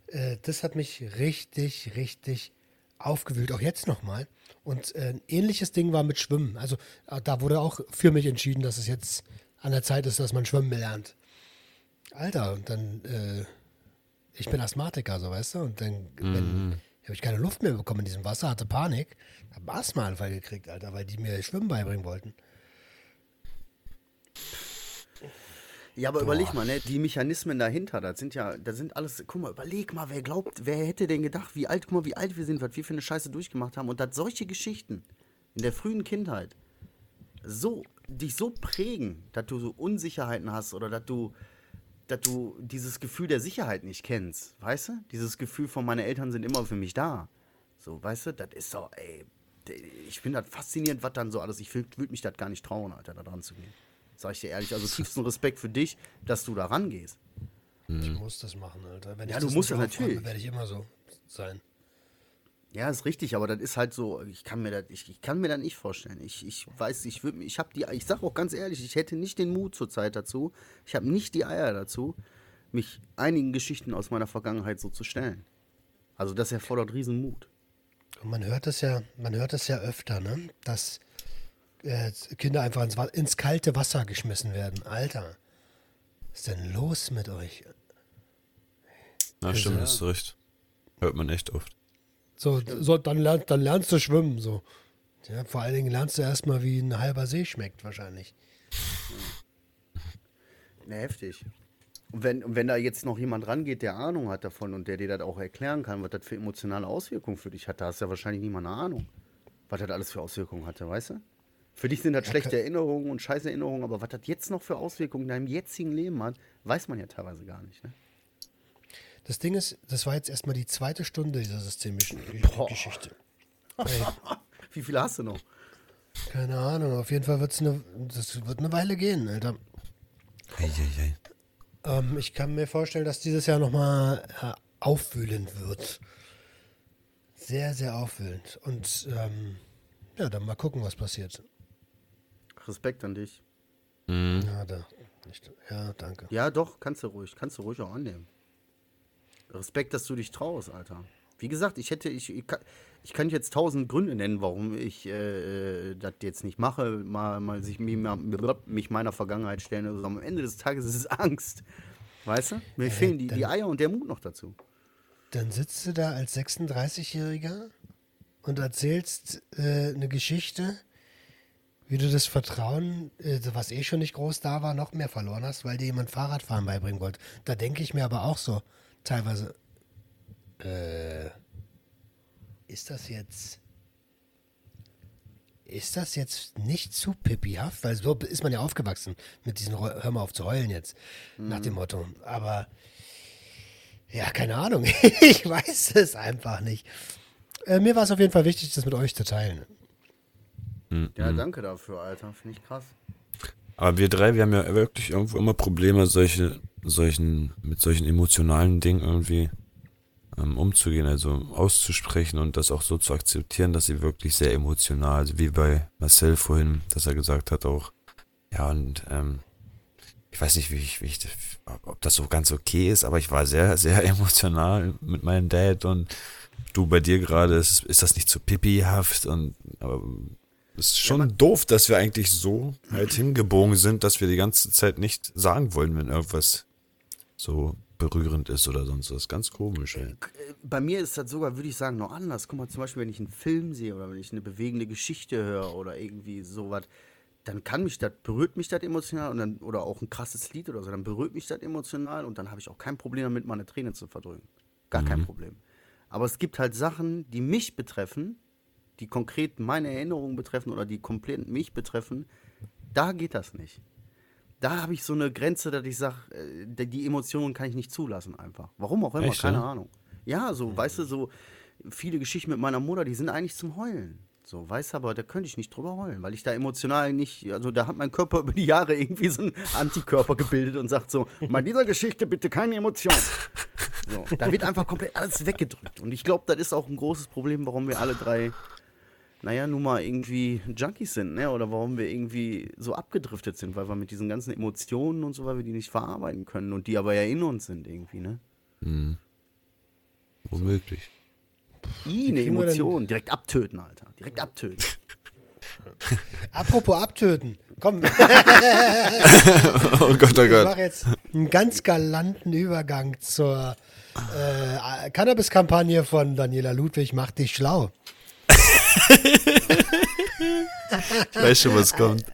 äh, das hat mich richtig, richtig aufgewühlt, auch jetzt nochmal. Und äh, ein ähnliches Ding war mit Schwimmen. Also, äh, da wurde auch für mich entschieden, dass es jetzt an der Zeit ist, dass man schwimmen lernt. Alter, und dann, äh, ich bin Asthmatiker, so weißt du, und dann wenn, habe ich keine Luft mehr bekommen in diesem Wasser, hatte Panik, habe einen Asthmaanfall gekriegt, Alter, weil die mir Schwimmen beibringen wollten. Ja, aber überleg mal, ne, die Mechanismen dahinter, das sind ja, das sind alles, guck mal, überleg mal, wer glaubt, wer hätte denn gedacht, wie alt, guck mal, wie alt wir sind, was wir für eine Scheiße durchgemacht haben und dass solche Geschichten in der frühen Kindheit so, dich so prägen, dass du so Unsicherheiten hast oder dass du, dass du dieses Gefühl der Sicherheit nicht kennst, weißt du? Dieses Gefühl von, meine Eltern sind immer für mich da. So, weißt du, das ist so, ey, ich finde das faszinierend, was dann so alles, ich würde mich das gar nicht trauen, Alter, da dran zu gehen. Sag ich dir ehrlich, also tiefsten Respekt für dich, dass du da rangehst. Ich muss das machen, Alter. Wenn Ja, ich du das musst nicht das natürlich. werde ich immer so sein. Ja, ist richtig, aber das ist halt so, ich kann mir das, ich, ich kann mir das nicht vorstellen. Ich, ich weiß, ich würde ich habe die, ich sag auch ganz ehrlich, ich hätte nicht den Mut zurzeit dazu, ich habe nicht die Eier dazu, mich einigen Geschichten aus meiner Vergangenheit so zu stellen. Also das erfordert Riesenmut. Und man hört das ja, man hört das ja öfter, ne? Dass äh, Kinder einfach ins, ins kalte Wasser geschmissen werden. Alter, was ist denn los mit euch? Na, stimmt, hast du recht. Hört man echt oft. So, so dann, lernst, dann lernst du schwimmen, so. Ja, vor allen Dingen lernst du erstmal, wie ein halber See schmeckt, wahrscheinlich. Ne, heftig. Und wenn, und wenn da jetzt noch jemand rangeht, der Ahnung hat davon und der dir das auch erklären kann, was das für emotionale Auswirkungen für dich hat, da hast du ja wahrscheinlich niemand eine Ahnung, was das alles für Auswirkungen hatte, weißt du? Für dich sind das schlechte Erinnerungen und scheiß Erinnerungen, aber was das jetzt noch für Auswirkungen in deinem jetzigen Leben hat, weiß man ja teilweise gar nicht. Ne? Das Ding ist, das war jetzt erstmal die zweite Stunde dieser systemischen Ge- Geschichte. Ey, Wie viele hast du noch? keine Ahnung, auf jeden Fall wird's eine, das wird eine Weile gehen, Alter. Eieiei. Ähm, ich kann mir vorstellen, dass dieses Jahr nochmal äh, aufwühlend wird. Sehr, sehr aufwühlend. Und ähm, ja, dann mal gucken, was passiert. Respekt an dich. Ja, da, nicht, ja danke. Ja, doch, kannst du ruhig, kannst du ruhig auch annehmen. Respekt, dass du dich traust, Alter. Wie gesagt, ich hätte, ich, ich, kann, ich kann jetzt tausend Gründe nennen, warum ich äh, äh, das jetzt nicht mache, mal, mal sich mich, mich meiner Vergangenheit stellen. Also am Ende des Tages ist es Angst. Weißt du? Mir fehlen die, die dann- Eier und der Mut noch dazu. Dann sitzt du da als 36-Jähriger und erzählst äh, eine Geschichte, wie du das Vertrauen, äh, was eh schon nicht groß da war, noch mehr verloren hast, weil dir jemand Fahrradfahren beibringen wollte. Da denke ich mir aber auch so, teilweise, äh, ist das jetzt, ist das jetzt nicht zu pippihaft? Weil so ist man ja aufgewachsen mit diesen, hör mal auf zu heulen jetzt, nach dem Motto. Aber, ja, keine Ahnung, ich weiß es einfach nicht. Äh, mir war es auf jeden Fall wichtig, das mit euch zu teilen. Ja, danke dafür, Alter. Finde ich krass. Aber wir drei, wir haben ja wirklich irgendwo immer Probleme, solche, solchen, mit solchen emotionalen Dingen irgendwie ähm, umzugehen, also auszusprechen und das auch so zu akzeptieren, dass sie wirklich sehr emotional, also wie bei Marcel vorhin, dass er gesagt hat auch, ja und ähm, ich weiß nicht, wie ich, wie ich, ob das so ganz okay ist, aber ich war sehr, sehr emotional mit meinem Dad und du bei dir gerade, ist, ist das nicht zu pipihaft und aber es ist schon doof, dass wir eigentlich so halt hingebogen sind, dass wir die ganze Zeit nicht sagen wollen, wenn irgendwas so berührend ist oder sonst was. Ganz komisch, ey. Äh, Bei mir ist das sogar, würde ich sagen, noch anders. Guck mal, zum Beispiel, wenn ich einen Film sehe oder wenn ich eine bewegende Geschichte höre oder irgendwie sowas, dann kann mich das, berührt mich das emotional und dann, oder auch ein krasses Lied oder so, dann berührt mich das emotional und dann habe ich auch kein Problem damit, mal eine Träne zu verdrücken. Gar kein Problem. Aber es gibt halt Sachen, die mich betreffen, die konkret meine Erinnerungen betreffen oder die komplett mich betreffen. Da geht das nicht. Da habe ich so eine Grenze, dass ich sage, die Emotionen kann ich nicht zulassen einfach. Warum auch immer, Echt, keine ja? Ahnung. Ja, so, weißt du, so viele Geschichten mit meiner Mutter, die sind eigentlich zum Heulen. So, weißt du, aber da könnte ich nicht drüber heulen, weil ich da emotional nicht, also da hat mein Körper über die Jahre irgendwie so einen Antikörper gebildet und sagt so, bei dieser Geschichte bitte keine Emotion. So, da wird einfach komplett alles weggedrückt. Und ich glaube, das ist auch ein großes Problem, warum wir alle drei, naja, nun mal irgendwie Junkies sind, ne? Oder warum wir irgendwie so abgedriftet sind, weil wir mit diesen ganzen Emotionen und so, weil wir die nicht verarbeiten können und die aber ja in uns sind irgendwie, ne? Womöglich. I, eine Emotion. Direkt abtöten, Alter. Direkt abtöten. Apropos abtöten. Komm, ich Oh Gott, oh Gott. mache jetzt einen ganz galanten Übergang zur äh, Cannabis-Kampagne von Daniela Ludwig, Mach dich schlau. Ich weiß schon, was kommt.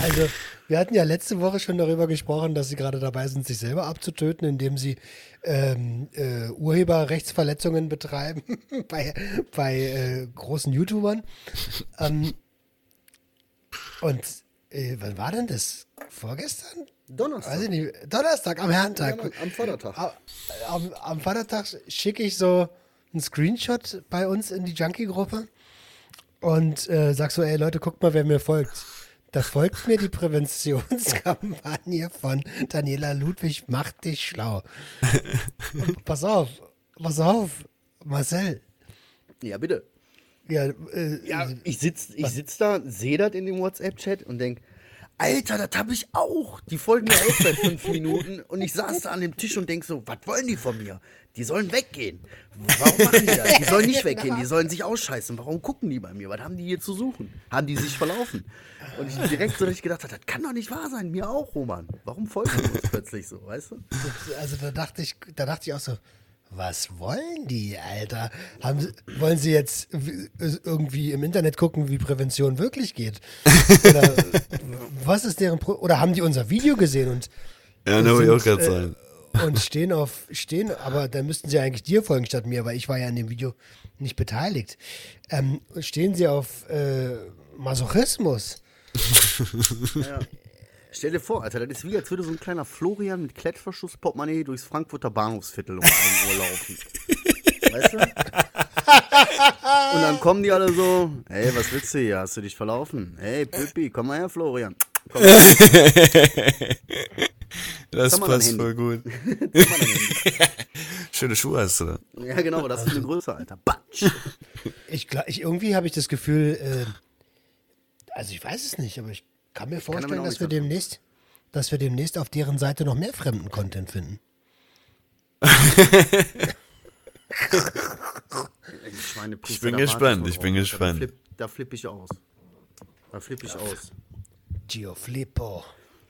Also, wir hatten ja letzte Woche schon darüber gesprochen, dass sie gerade dabei sind, sich selber abzutöten, indem sie ähm, äh, Urheberrechtsverletzungen betreiben bei, bei äh, großen YouTubern. Ähm, und äh, wann war denn das? Vorgestern? Donnerstag. Weiß ich nicht. Donnerstag, am Herrentag. am Vatertag. Am, am, am Vatertag schicke ich so einen Screenshot bei uns in die Junkie-Gruppe und äh, sag so, ey Leute, guckt mal, wer mir folgt. Da folgt mir die Präventionskampagne von Daniela Ludwig, mach dich schlau. Und pass auf, pass auf, Marcel. Ja, bitte. Ja, äh, Ja, ich sitz, ich sitz da, sehe das in dem WhatsApp-Chat und denk, Alter, das habe ich auch. Die folgen mir auch seit fünf Minuten und ich saß da an dem Tisch und denk so, was wollen die von mir? Die sollen weggehen. Warum machen die das? Die sollen nicht weggehen, die sollen sich ausscheißen. Warum gucken die bei mir? Was haben die hier zu suchen? Haben die sich verlaufen? Und ich direkt so richtig gedacht, das kann doch nicht wahr sein. Mir auch, Roman. Warum folgen die uns plötzlich so, weißt du? also da dachte ich, da dachte ich auch so, was wollen die, Alter? Haben sie, wollen sie jetzt w- irgendwie im Internet gucken, wie Prävention wirklich geht? Oder was ist deren Pro oder haben die unser Video gesehen und Ja, ne, ich auch gerade sagen. und stehen auf stehen, aber dann müssten sie eigentlich dir folgen statt mir, weil ich war ja in dem Video nicht beteiligt. Ähm, stehen sie auf äh, Masochismus? Ja. Stell dir vor, Alter, das ist wie, als würde so ein kleiner Florian mit Klettverschluss-Portemonnaie durchs Frankfurter Bahnhofsviertel um 1 Uhr laufen. Weißt du? Und dann kommen die alle so, hey, was willst du hier? Hast du dich verlaufen? Hey, Püppi, komm mal her, Florian. Komm mal Das mal dein passt voll gut. her. Schöne Schuhe hast du da. Ja, genau, aber das ist eine Größe, Alter. Batsch. Ich, ich irgendwie habe ich das Gefühl, äh, also ich weiß es nicht, aber ich kann mir vorstellen, auch dass wir demnächst, dass wir demnächst auf deren Seite noch mehr fremden Content finden. Ich, bin gespannt, ich bin gespannt. Da flipp, da flipp ich aus. Da flipp ich aus. Gio Flippo.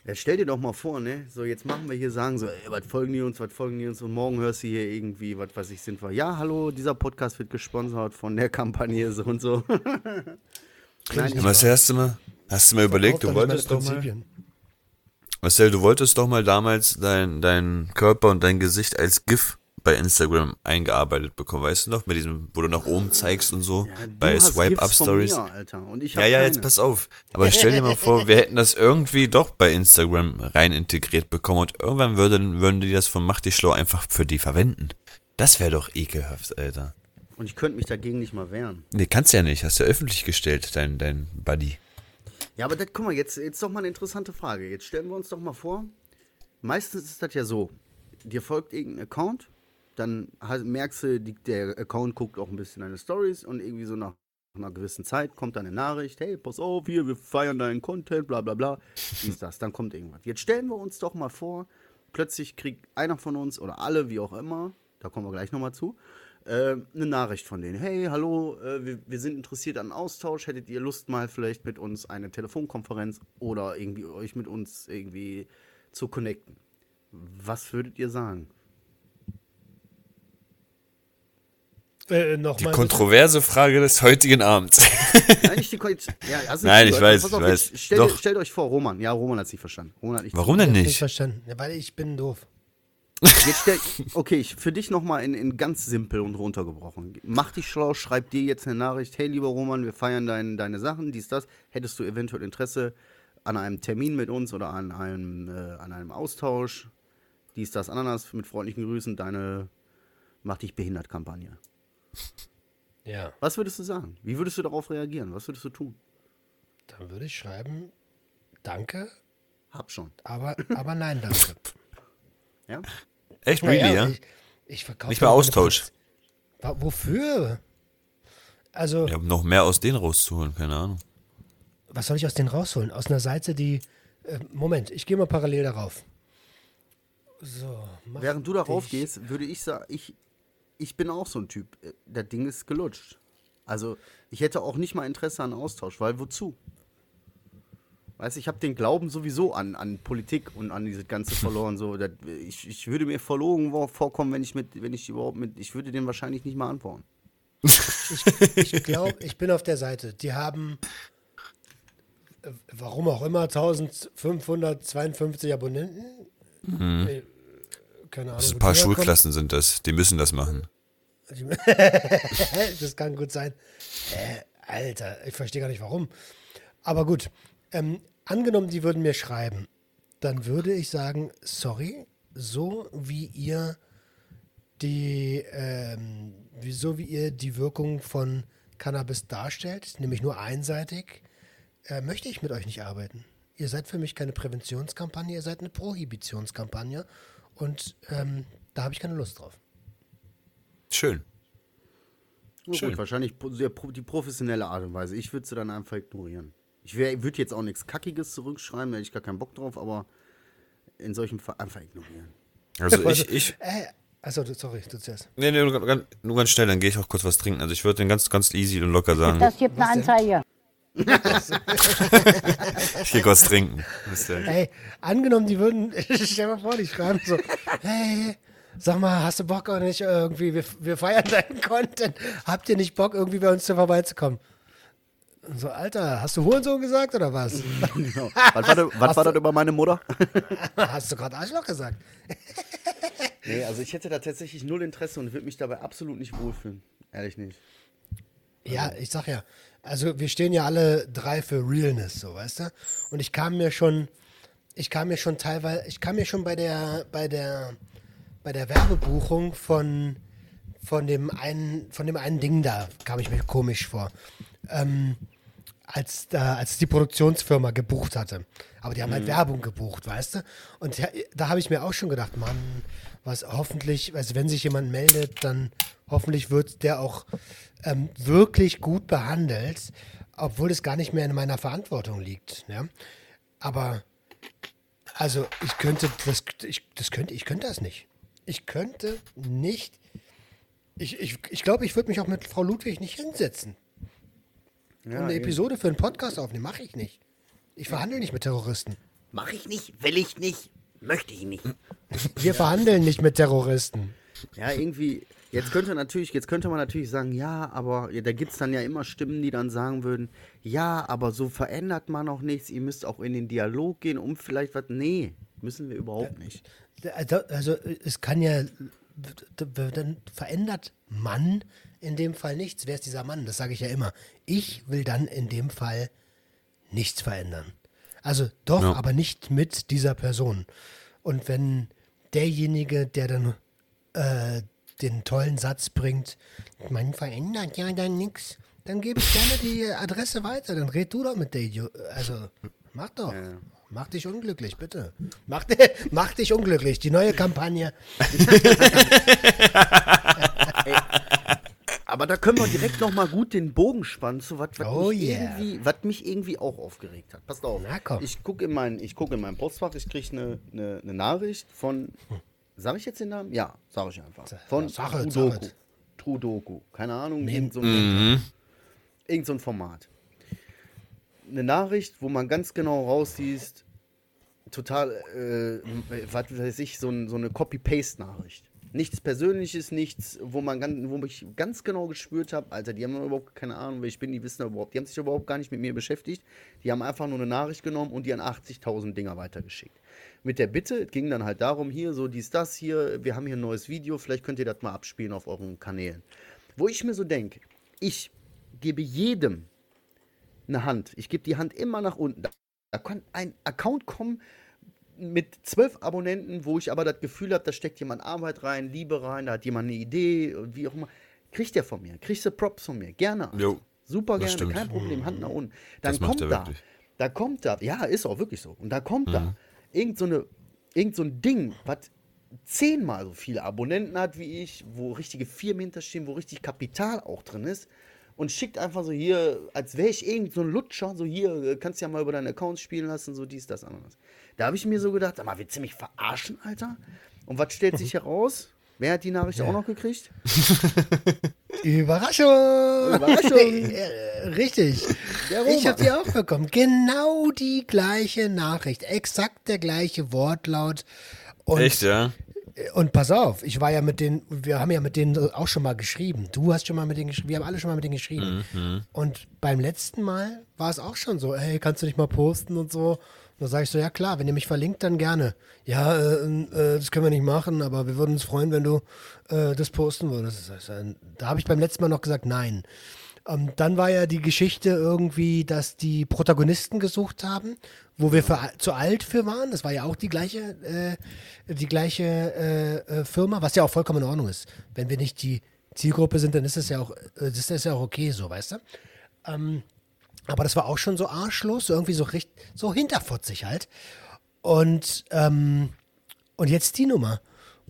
Ja, stell dir doch mal vor, ne? So, jetzt machen wir hier, sagen so, ey, was folgen die uns, was folgen die uns und morgen hörst du hier irgendwie, was weiß ich, sind wir. Ja, hallo, dieser Podcast wird gesponsert von der Kampagne so und so. Nein, Ja, hast du mal, hast du mal überlegt, du wolltest doch mal. Marcel, du wolltest doch mal damals dein, dein Körper und dein Gesicht als GIF bei Instagram eingearbeitet bekommen, weißt du noch? Mit diesem, wo du nach oben zeigst und so, Ja, bei hast Swipe Gifts Up von Stories. Mir, Alter, und ich Ja, ja, jetzt pass auf. Aber stell dir mal vor, wir hätten das irgendwie doch bei Instagram rein integriert bekommen und irgendwann würden, würden die das von Mach dich schlau einfach für die verwenden. Das wäre doch ekelhaft, Alter. Und ich könnte mich dagegen nicht mal wehren. Nee, kannst ja nicht. Hast ja öffentlich gestellt, dein, dein Buddy. Ja, aber das, guck mal, jetzt, jetzt doch mal eine interessante Frage. Jetzt stellen wir uns doch mal vor, meistens ist das ja so, dir folgt irgendein Account, dann merkst du, die, der Account guckt auch ein bisschen deine Stories und irgendwie so nach einer gewissen Zeit kommt dann eine Nachricht, hey, pass auf, hier, wir feiern deinen Content, bla bla bla, dies, das, dann kommt irgendwas. Jetzt stellen wir uns doch mal vor, plötzlich kriegt einer von uns oder alle, wie auch immer, da kommen wir gleich nochmal zu, äh, eine Nachricht von denen. Hey, hallo, äh, wir, wir sind interessiert an Austausch. Hättet ihr Lust mal vielleicht mit uns eine Telefonkonferenz oder irgendwie euch mit uns irgendwie zu connecten? Was würdet ihr sagen? Äh, Die kontroverse Frage des heutigen Abends. Nein, nicht die ja, du Nein, ich weiß, Pass auf, ich weiß. Stellt, Doch. stellt euch vor, Roman. Ja, Roman hat es nicht verstanden. Roman hat nicht Warum denn nicht nicht? verstanden. Ja, weil ich bin doof. Stell, okay, ich, für dich nochmal in, in ganz simpel und runtergebrochen. Mach dich schlau, schreib dir jetzt eine Nachricht. Hey, lieber Roman, wir feiern dein, deine Sachen, dies, das. Hättest du eventuell Interesse an einem Termin mit uns oder an einem, äh, an einem Austausch? Dies, das, Ananas, mit freundlichen Grüßen, deine Mach dich behindert Kampagne. Ja, Was würdest du sagen? Wie würdest du darauf reagieren? Was würdest du tun? dann würde ich schreiben, danke, Hab schon. aber, aber nein, danke. Ja? Echt, really, ja? Ich, ich verkaufe Nicht meine Austausch. Wofür? Also, Ja, um noch mehr aus denen rauszuholen, keine Ahnung. was soll ich aus denen rausholen? Aus einer Seite, die. Äh, Moment, ich gehe mal parallel darauf. So, mach Während du darauf dich- gehst, würde ich sagen, ich, ich bin auch so ein Typ. Äh, Das Ding ist gelutscht. Also, ich hätte auch nicht mal Interesse an Austausch, weil wozu? Weißt du, ich habe den Glauben sowieso an, an Politik und an dieses Ganze verloren. So, das, ich, ich würde mir verlogen vorkommen, wenn ich mit, wenn ich überhaupt mit, ich würde den wahrscheinlich nicht mal antworten. Ich glaube, ich bin auf der Seite. Die haben, äh, warum auch immer, 1552 Abonnenten. Äh, Keine Ahnung. Das ein paar. Schulklassen sind das. Die müssen das machen. das kann gut sein. Äh, Alter, ich verstehe gar nicht warum. Aber gut, ähm, angenommen, die würden mir schreiben, dann würde ich sagen, sorry, so wie ihr die, ähm, wie, so wie ihr die Wirkung von Cannabis darstellt, nämlich nur einseitig, äh, möchte ich mit euch nicht arbeiten. Ihr seid für mich keine Präventionskampagne, ihr seid eine Prohibitionskampagne und ähm, da habe ich keine Lust drauf. Schön. Schön. Gut, wahrscheinlich die professionelle Art und Weise. Ich würde sie dann einfach ignorieren. Ich würde jetzt auch nichts Kackiges zurückschreiben, da hätte ich gar keinen Bock drauf, aber in solchem Fall einfach ignorieren. Also ich, ich, Äh, achso, du- sorry, du zuerst. nee, nee, nur ganz, nur ganz schnell, dann gehe ich auch kurz was trinken. Also ich würde den ganz, ganz easy und locker sagen, Das gibt eine Anzeige. ich gehe kurz trinken. Ey, angenommen, die würden, stell mal vor, die schreiben so, hey, sag mal, hast du Bock oder nicht irgendwie, wir, wir feiern deinen Content, habt ihr nicht Bock irgendwie bei uns zu vorbeizukommen? Und so, Alter, hast du Hurensohn gesagt oder was? Genau. Was war, das, was war das über meine Mutter? hast du gerade Arschloch gesagt? Nee, also ich hätte da tatsächlich null Interesse und würde mich dabei absolut nicht wohlfühlen. Ehrlich nicht. Ja, ich sag ja, also wir stehen ja alle drei für Realness, so, weißt du? Und ich kam mir schon, ich kam mir schon teilweise, ich kam mir schon bei der, bei der, bei der Werbebuchung von, von dem einen, von dem einen Ding da, kam ich mir komisch vor. Ähm, als, da, als die Produktionsfirma gebucht hatte. Aber die haben halt Werbung gebucht, weißt du? Und da, da habe ich mir auch schon gedacht, Mann, was hoffentlich, also wenn sich jemand meldet, dann hoffentlich wird der auch ähm, wirklich gut behandelt, obwohl es gar nicht mehr in meiner Verantwortung liegt. Ja? Aber also ich könnte das, ich, das könnte, ich könnte das nicht. Ich könnte nicht. Ich, ich, ich glaube, ich würde mich auch mit Frau Ludwig nicht hinsetzen und eine eben. Episode für einen Podcast aufnehmen. Mache ich nicht. Ich verhandle nicht mit Terroristen. Mach ich nicht, will ich nicht, möchte ich nicht. Wir verhandeln nicht mit Terroristen. Ja, irgendwie, jetzt könnte natürlich, jetzt könnte man natürlich sagen, ja, aber ja, da gibt es dann ja immer Stimmen, die dann sagen würden, ja, aber so verändert man auch nichts, ihr müsst auch in den Dialog gehen, um vielleicht was. Nee, müssen wir überhaupt nicht. Also, also es kann ja, dann verändert man in dem Fall nichts. Wer ist dieser Mann? Das sage ich ja immer. Ich will dann in dem Fall nichts verändern. Also doch, Ja. aber nicht mit dieser Person. Und wenn derjenige, der dann äh, den tollen Satz bringt, man verändert ja dann nichts, dann gebe ich gerne die Adresse weiter. Dann red du doch mit der Idiot. Also, mach doch. Ja. Mach dich unglücklich, bitte. Mach, mach dich unglücklich. Die neue Kampagne. Aber da können wir direkt noch mal gut den Bogen spannen zu was, was, Oh mich, yeah. irgendwie, was mich irgendwie auch aufgeregt hat. Passt auf. Na komm. Ich gucke in, mein, ich guck in mein Postfach, ich kriege eine ne, ne Nachricht von, sag ich jetzt den Namen? Ja, sag ich einfach. Von es, Trudoku. Trudoku. Keine Ahnung, Nee. irgend so, ein, irgend so ein Format. Eine Nachricht, wo man ganz genau raussiehst, total, äh, was weiß ich, so, ein, so eine Copy-Paste-Nachricht. Nichts Persönliches, nichts, wo man ganz, wo ich ganz genau gespürt habe, Alter, die haben überhaupt keine Ahnung, wer ich bin, die wissen überhaupt, die haben sich überhaupt gar nicht mit mir beschäftigt. Die haben einfach nur eine Nachricht genommen und die an 80.000 Dinger weitergeschickt. Mit der Bitte, es ging dann halt darum, hier, so dies, das hier, wir haben hier ein neues Video, vielleicht könnt ihr das mal abspielen auf euren Kanälen. Wo ich mir so denke, ich gebe jedem eine Hand. Ich gebe die Hand immer nach unten. Da kann ein Account kommen mit zwölf Abonnenten, wo ich aber das Gefühl habe, da steckt jemand Arbeit rein, Liebe rein, da hat jemand eine Idee, und wie auch immer. Kriegt der von mir, kriegst du Props von mir, gerne. Jo, Super gerne, stimmt. kein Problem, Hand nach unten. Dann Das kommt da, wirklich. Mhm. da kommt da, ja, ist auch wirklich so. Und da kommt da irgend so, eine, irgend so ein Ding, was zehnmal so viele Abonnenten hat wie ich, wo richtige Firmen hinterstehen, wo richtig Kapital auch drin ist und schickt einfach so hier, als wäre ich irgend so ein Lutscher, so hier, äh, kannst ja mal über deinen Account spielen lassen, so dies, das, anderes. Da habe ich mir so gedacht, sag mal, willst du mich verarschen, Alter? Und was stellt sich heraus? Wer hat die Nachricht auch noch gekriegt? Überraschung! Überraschung! Richtig. Ich habe die auch bekommen. Genau die gleiche Nachricht. Exakt der gleiche Wortlaut. Und, Echt, ja? Und pass auf, ich war ja mit denen, wir haben ja mit denen auch schon mal geschrieben. Du hast schon mal mit denen geschrieben, wir haben alle schon mal mit denen geschrieben. Und beim letzten Mal war es auch schon so, hey, kannst du nicht mal posten und so. Und da sage ich so, ja klar, wenn ihr mich verlinkt, dann gerne. Ja, äh, äh, das können wir nicht machen, aber wir würden uns freuen, wenn du äh, das posten würdest. Da habe ich beim letzten Mal noch gesagt, nein. Ähm, dann war ja die Geschichte irgendwie, dass die Protagonisten gesucht haben, wo wir für, zu alt für waren. Das war ja auch die gleiche, äh, die gleiche äh, äh, Firma, was ja auch vollkommen in Ordnung ist. Wenn wir nicht die Zielgruppe sind, dann ist das ja auch, äh, das ist ja auch okay so, weißt du? Ähm, aber das war auch schon so arschlos, so irgendwie so, richt, so hinterfotzig halt. Und, ähm, und jetzt die Nummer.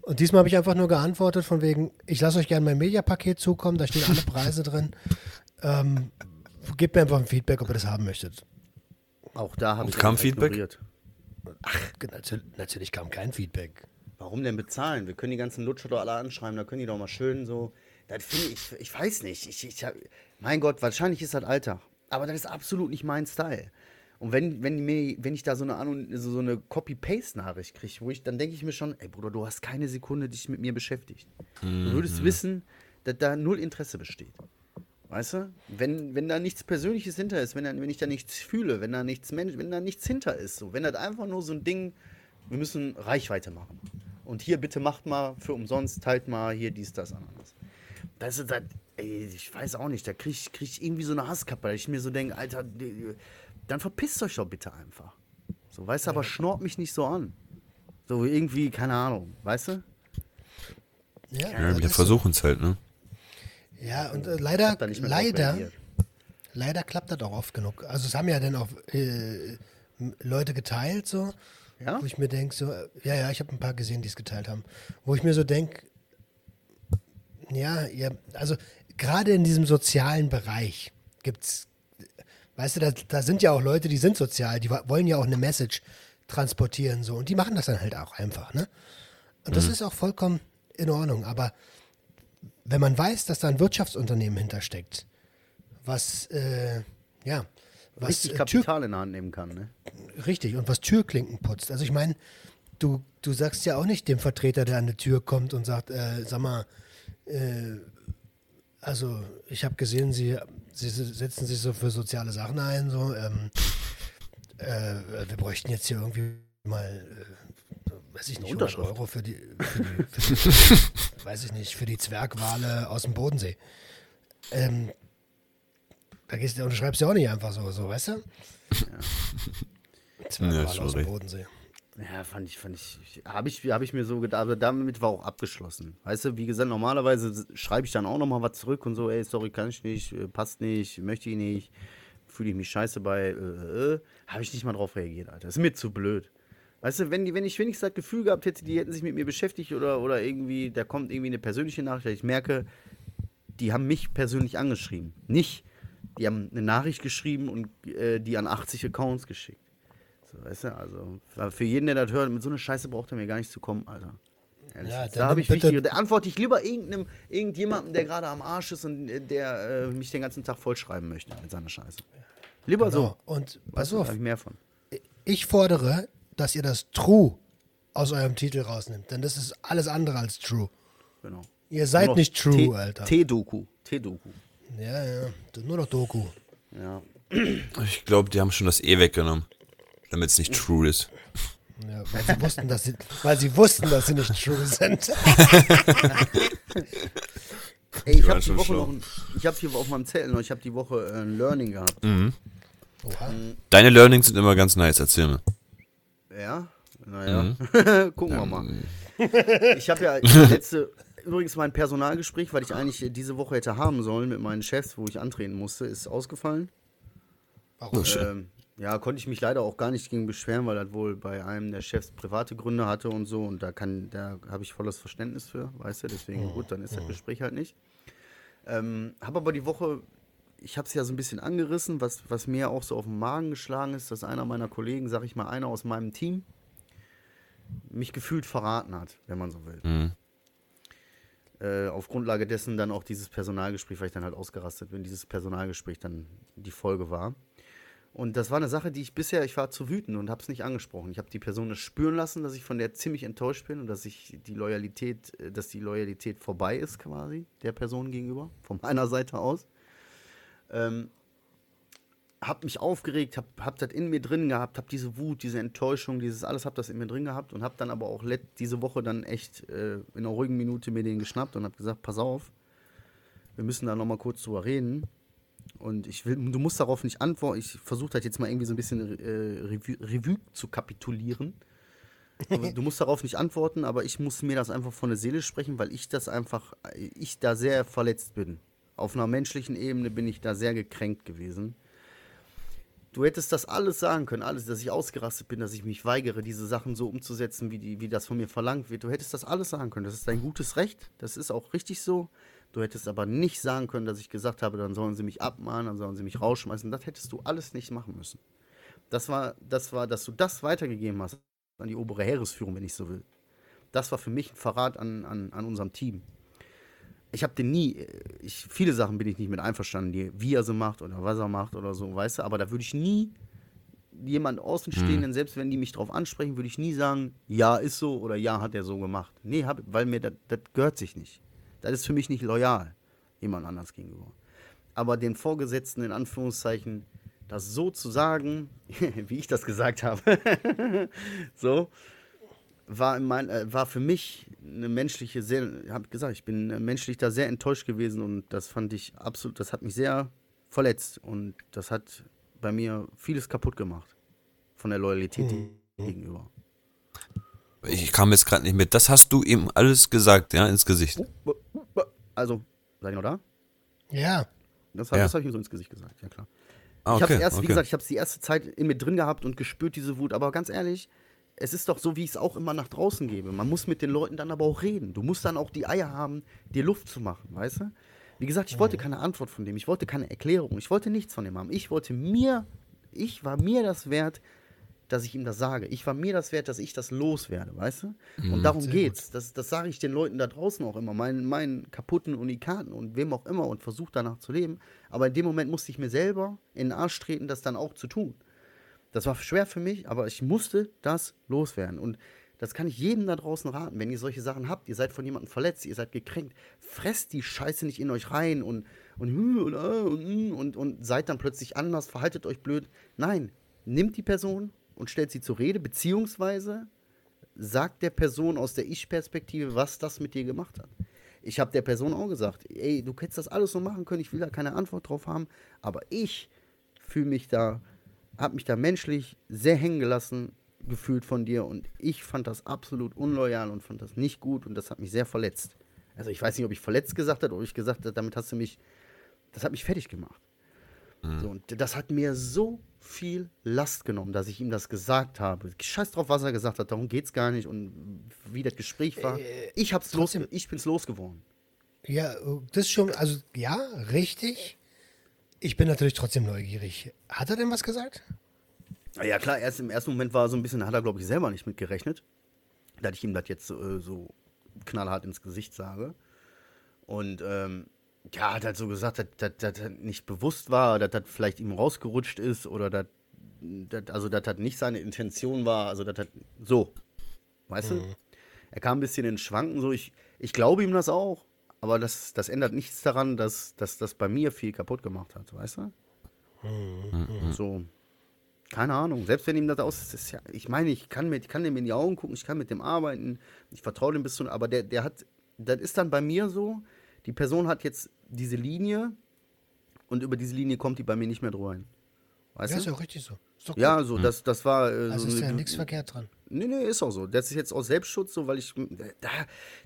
Und diesmal habe ich einfach nur geantwortet von wegen, ich lasse euch gerne mein Mediapaket zukommen, da stehen alle Preise drin. Ähm, gebt mir einfach ein Feedback, ob ihr das haben möchtet. Auch da habe ich kam Feedback? ignoriert. Natürlich, natürlich kam kein Feedback. Warum denn bezahlen? Wir können die ganzen Lutscher doch alle anschreiben, da können die doch mal schön so. Das finde ich, ich weiß nicht. Ich, ich, hab- mein Gott, wahrscheinlich ist das Alter. Aber das ist absolut nicht mein Style. Und wenn, wenn, mir, wenn ich da so eine, so eine Copy-Paste-Nachricht kriege, wo ich, dann denke ich mir schon, ey Bruder, du hast keine Sekunde dich mit mir beschäftigt. Du würdest wissen, dass da null Interesse besteht. Weißt du? Wenn, wenn da nichts Persönliches hinter ist, wenn, da, wenn ich da nichts fühle, wenn da nichts Mensch, wenn da nichts hinter ist, so, wenn das einfach nur so ein Ding, wir müssen Reichweite machen. Und hier bitte macht mal für umsonst, teilt mal hier dies, das, anderes. Das ist das, ey, ich weiß auch nicht, da krieg ich, krieg ich irgendwie so eine Hasskappe, weil ich mir so denke, Alter, dann verpisst euch doch bitte einfach. So, weißt du, aber schnort mich nicht so an. So irgendwie, keine Ahnung, weißt du? Ja, Ja, wir versuchen es halt, ne? Ja und äh, leider, leider, leider klappt das auch oft genug. Also es haben ja dann auch äh, Leute geteilt so, Ja? wo ich mir denke so, ja, ja, ich habe ein paar gesehen, die es geteilt haben, wo ich mir so denke, ja, ja, also gerade in diesem sozialen Bereich gibt's, weißt du, da, da sind ja auch Leute, die sind sozial, die wollen ja auch eine Message transportieren so und die machen das dann halt auch einfach, ne? Und das ist auch vollkommen in Ordnung, aber wenn man weiß, dass da ein Wirtschaftsunternehmen hintersteckt, was, äh, ja, was Richtig äh, Tür, Kapital in der Hand nehmen kann, ne? richtig und was Türklinken putzt. Also ich meine, du, du sagst ja auch nicht dem Vertreter, der an die Tür kommt und sagt, äh, sag mal, äh, also ich habe gesehen, Sie, Sie setzen sich so für soziale Sachen ein, so, ähm, äh, wir bräuchten jetzt hier irgendwie mal, äh, weiß ich nicht, 100 Unterschrift. Euro für die, für die, für die weiß ich nicht, für die Zwergwale aus dem Bodensee. Ähm, da gehst du, unterschreibst du auch nicht einfach so, so weißt du? Zwergwale Ja, aus dem. Bodensee. Ja, fand ich, fand ich, habe ich, hab ich mir so gedacht, aber damit war auch abgeschlossen. Weißt du, wie gesagt, normalerweise schreibe ich dann auch nochmal was zurück und so, ey, sorry, kann ich nicht, äh, passt nicht, möchte ich nicht, fühle ich mich scheiße bei, äh, äh, habe ich nicht mal drauf reagiert, Alter. Ist mir zu blöd. Weißt du, wenn, die, wenn ich wenigstens das Gefühl gehabt hätte, die hätten sich mit mir beschäftigt oder, oder irgendwie, da kommt irgendwie eine persönliche Nachricht, ich merke, die haben mich persönlich angeschrieben. Nicht, die haben eine Nachricht geschrieben und äh, die an 80 Accounts geschickt. So, weißt du, also für jeden, der das hört, mit so einer Scheiße braucht er mir gar nicht zu kommen, Alter. Ehrlich. Ja, da habe ich bitte- wichtige, da antworte ich lieber irgendeinem, irgendjemandem, der gerade am Arsch ist und äh, der äh, mich den ganzen Tag vollschreiben möchte mit seiner Scheiße. Lieber So, so. und Weißt pass du, da auf, habe ich mehr von. ich fordere, dass ihr das True aus eurem Titel rausnimmt, denn das ist alles andere als True. genau. Ihr seid nicht true, T- Alter. T-Doku. T-Doku. ja, ja. Nur noch Doku. Ja. Ich glaube, die haben schon das E weggenommen. Damit es nicht true ist. Ja, weil sie wussten, dass sie, weil sie wussten, dass sie nicht true sind. Ey, ich habe die Woche schlau. noch, ein- ich habe hier auf meinem Zettel noch, ich habe die Woche äh, ein Learning gehabt. Oha. Deine Learnings sind immer ganz nice, erzähl mir. Ja, naja, Mhm. gucken wir mal. Ich habe ja letzte, übrigens mein Personalgespräch, weil ich eigentlich diese Woche hätte haben sollen mit meinen Chefs, wo ich antreten musste, ist ausgefallen. Warum? Oh, shit. Ähm, ja, konnte ich mich leider auch gar nicht gegen beschweren, weil das wohl bei einem der Chefs private Gründe hatte und so und da kann, da habe ich volles Verständnis für, weißt du, deswegen gut, dann ist das Gespräch halt nicht. Ähm, habe aber die Woche, ich habe es ja so ein bisschen angerissen, was, was mir auch so auf den Magen geschlagen ist, dass einer meiner Kollegen, sag ich mal, einer aus meinem Team, mich gefühlt verraten hat, wenn man so will. Mhm. Äh, auf Grundlage dessen dann auch dieses Personalgespräch, weil ich dann halt ausgerastet bin, dieses Personalgespräch dann die Folge war. Und das war eine Sache, die ich bisher, ich war zu wütend und habe es nicht angesprochen. Ich habe die Person spüren lassen, dass ich von der ziemlich enttäuscht bin und dass ich die Loyalität, äh, dass die Loyalität vorbei ist quasi der Person gegenüber, von meiner Seite aus. Ähm, hab mich aufgeregt, hab, hab das in mir drin gehabt, hab diese Wut, diese Enttäuschung, dieses alles hab das in mir drin gehabt und hab dann aber auch diese Woche dann echt äh, in einer ruhigen Minute mir den geschnappt und hab gesagt, pass auf, wir müssen da nochmal kurz drüber reden. Und ich will, du musst darauf nicht antworten. Ich versuche das jetzt mal irgendwie so ein bisschen äh, Revue, Revue zu kapitulieren. Aber du musst darauf nicht antworten, aber ich muss mir das einfach von der Seele sprechen, weil ich das einfach, ich da sehr verletzt bin. Auf einer menschlichen Ebene bin ich da sehr gekränkt gewesen. Du hättest das alles sagen können, alles, dass ich ausgerastet bin, dass ich mich weigere, diese Sachen so umzusetzen, wie, die, wie das von mir verlangt wird. Du hättest das alles sagen können. Das ist dein gutes Recht. Das ist auch richtig so. Du hättest aber nicht sagen können, dass ich gesagt habe, dann sollen sie mich abmahnen, dann sollen sie mich rausschmeißen. Das hättest du alles nicht machen müssen. Das war, das war, dass du das weitergegeben hast an die obere Heeresführung, wenn ich so will. Das war für mich ein Verrat an, an, an unserem Team. Ich habe den nie, äh, ich, viele Sachen bin ich nicht mit einverstanden, die, wie er sie macht oder was er macht oder so, weißt du, aber da würde ich nie jemand Außenstehenden, selbst wenn die mich drauf ansprechen, würde ich nie sagen, ja, ist so oder ja, hat er so gemacht. Nee, hab, weil mir das das gehört sich nicht. Das ist für mich nicht loyal, jemand anders gegenüber. Aber den Vorgesetzten, in Anführungszeichen, das so zu sagen, wie ich das gesagt habe, so, war, in mein, äh, war für mich eine menschliche, sehr, habe gesagt, ich bin äh, menschlich da sehr enttäuscht gewesen und das fand ich absolut, das hat mich sehr verletzt und das hat bei mir vieles kaputt gemacht von der Loyalität gegenüber. Ich kam jetzt gerade nicht mit. Das hast du ihm alles gesagt, ja, ins Gesicht. Also, seid ihr noch da? Ja. Das, Ja. das habe ich ihm so ins Gesicht gesagt, ja klar. Ah, ich habe okay, erst, wie okay. gesagt, ich habe es die erste Zeit in mir drin gehabt und gespürt diese Wut. Aber ganz ehrlich, es ist doch so, wie ich es auch immer nach draußen gebe. Man muss mit den Leuten dann aber auch reden. Du musst dann auch die Eier haben, dir Luft zu machen, weißt du? Wie gesagt, ich wollte keine Antwort von dem. Ich wollte keine Erklärung. Ich wollte nichts von dem haben. Ich wollte mir, ich war mir das wert, dass ich ihm das sage. Ich war mir das wert, dass ich das loswerde, weißt du? Und darum geht's. Das, das sage ich den Leuten da draußen auch immer, meinen, meinen kaputten Unikaten und wem auch immer und versuche danach zu leben. Aber in dem Moment musste ich mir selber in den Arsch treten, das dann auch zu tun. Das war schwer für mich, aber ich musste das loswerden. Und das kann ich jedem da draußen raten. Wenn ihr solche Sachen habt, ihr seid von jemandem verletzt, ihr seid gekränkt, fresst die Scheiße nicht in euch rein und, und, und, und, und seid dann plötzlich anders, verhaltet euch blöd. Nein, nimmt die Person und stellt sie zur Rede, beziehungsweise sagt der Person aus der Ich-Perspektive, was das mit dir gemacht hat. Ich habe der Person auch gesagt, ey, du hättest das alles so machen können, ich will da keine Antwort drauf haben, aber ich fühle mich da, habe mich da menschlich sehr hängen gelassen gefühlt von dir und ich fand das absolut unloyal und fand das nicht gut und das hat mich sehr verletzt. Also ich weiß nicht, ob ich verletzt gesagt habe oder ob ich gesagt habe, damit hast du mich, das hat mich fertig gemacht. So, und das hat mir so viel Last genommen, dass ich ihm das gesagt habe. Scheiß drauf, was er gesagt hat, darum geht's gar nicht und wie das Gespräch war. ich hab's los, ich bin's losgeworden. Ja, das ist schon, also ja, richtig. Ich bin natürlich trotzdem neugierig. Hat er denn was gesagt? Ja, klar, erst im ersten Moment war er so ein bisschen, hat er, glaube ich, selber nicht mitgerechnet, dass ich ihm das jetzt äh, so knallhart ins Gesicht sage. Und ähm, ja, hat halt so gesagt, dass das nicht bewusst war, dass das vielleicht ihm rausgerutscht ist oder dass, also dass das nicht seine Intention war, also das so, weißt du? er kam ein bisschen in Schwanken, so ich, ich glaube ihm das auch, aber das, das ändert nichts daran, dass, dass das bei mir viel kaputt gemacht hat, weißt du? So, keine Ahnung, selbst wenn ihm das aus, das ist ja, ich meine, ich kann, mit, ich kann dem in die Augen gucken, ich kann mit dem arbeiten, ich vertraue dem bis zu, aber der, der hat, das ist dann bei mir so, die Person hat jetzt diese Linie und über diese Linie kommt die bei mir nicht mehr drüber hin. Weißt Ja, ist du? ja auch richtig so. Ist. Ja, so, das, das war. Äh, Also so ist ja nichts verkehrt dran. Nee, nee, ist auch so. Das ist jetzt aus Selbstschutz so, weil ich. Da,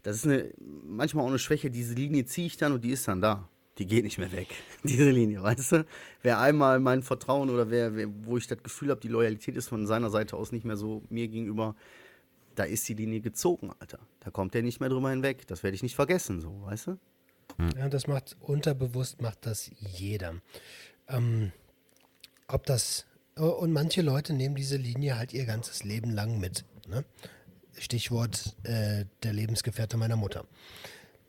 das ist eine, manchmal auch eine Schwäche. Diese Linie ziehe ich dann und die ist dann da. Die geht nicht mehr weg. Diese Linie, weißt du? Wer einmal mein Vertrauen oder wer, wer wo ich das Gefühl habe, die Loyalität ist von seiner Seite aus nicht mehr so mir gegenüber, da ist die Linie gezogen, Alter. Da kommt der nicht mehr drüber hinweg. Das werde ich nicht vergessen, so, weißt du? Ja, das macht unterbewusst macht das jeder. Ähm, ob das und manche Leute nehmen diese Linie halt ihr ganzes Leben lang mit. Ne? Stichwort äh, der Lebensgefährte meiner Mutter.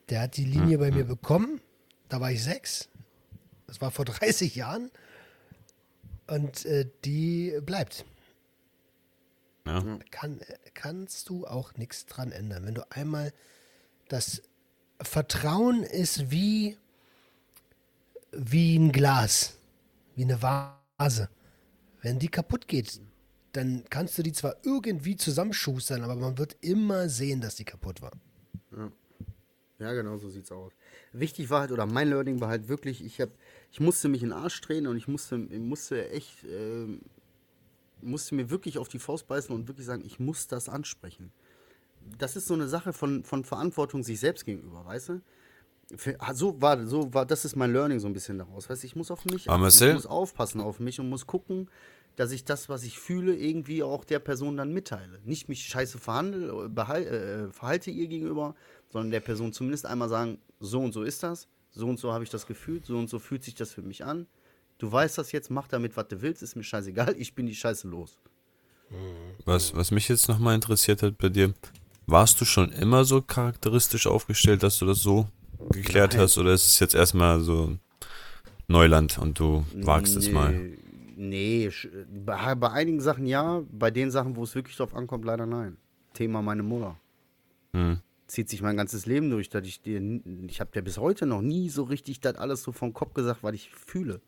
Der hat die Linie bei mir bekommen. Da war ich sechs. Das war vor 30 Jahren. Und äh, die bleibt. Ja. Kann, kannst du auch nichts dran ändern. Wenn du einmal das Vertrauen ist wie, wie ein Glas, wie eine Vase. Wenn die kaputt geht, dann kannst du die zwar irgendwie zusammenschustern, aber man wird immer sehen, dass die kaputt war. Ja, genau so sieht's aus. Wichtig war halt, oder mein Learning war halt wirklich, ich hab, ich musste mich in den Arsch drehen und ich musste, ich musste echt, ähm, musste mir wirklich auf die Faust beißen und wirklich sagen, ich muss das ansprechen. Das ist so eine Sache von, von Verantwortung sich selbst gegenüber, weißt du? Ah, so war, so war, das ist mein Learning so ein bisschen daraus. Weißt ich muss auf mich, achten, Marcel? ich muss aufpassen auf mich und muss gucken, dass ich das, was ich fühle, irgendwie auch der Person dann mitteile. Nicht mich scheiße verhandle, behal, äh, verhalte ihr gegenüber, sondern der Person zumindest einmal sagen, so und so ist das, so und so habe ich das gefühlt, so und so fühlt sich das für mich an. Du weißt das jetzt, mach damit, was du willst, ist mir scheißegal, ich bin die Scheiße los. Was, was mich jetzt nochmal interessiert hat bei dir, warst du schon immer so charakteristisch aufgestellt, dass du das so geklärt Nein. hast, oder ist es jetzt erstmal so Neuland und du wagst es mal? Nee, bei, bei einigen Sachen ja, bei den Sachen, wo es wirklich drauf ankommt, leider nein. Thema meine Mutter. Hm. Zieht sich mein ganzes Leben durch, dass ich dir, ich habe dir bis heute noch nie so richtig das alles so vom Kopf gesagt, was ich fühle.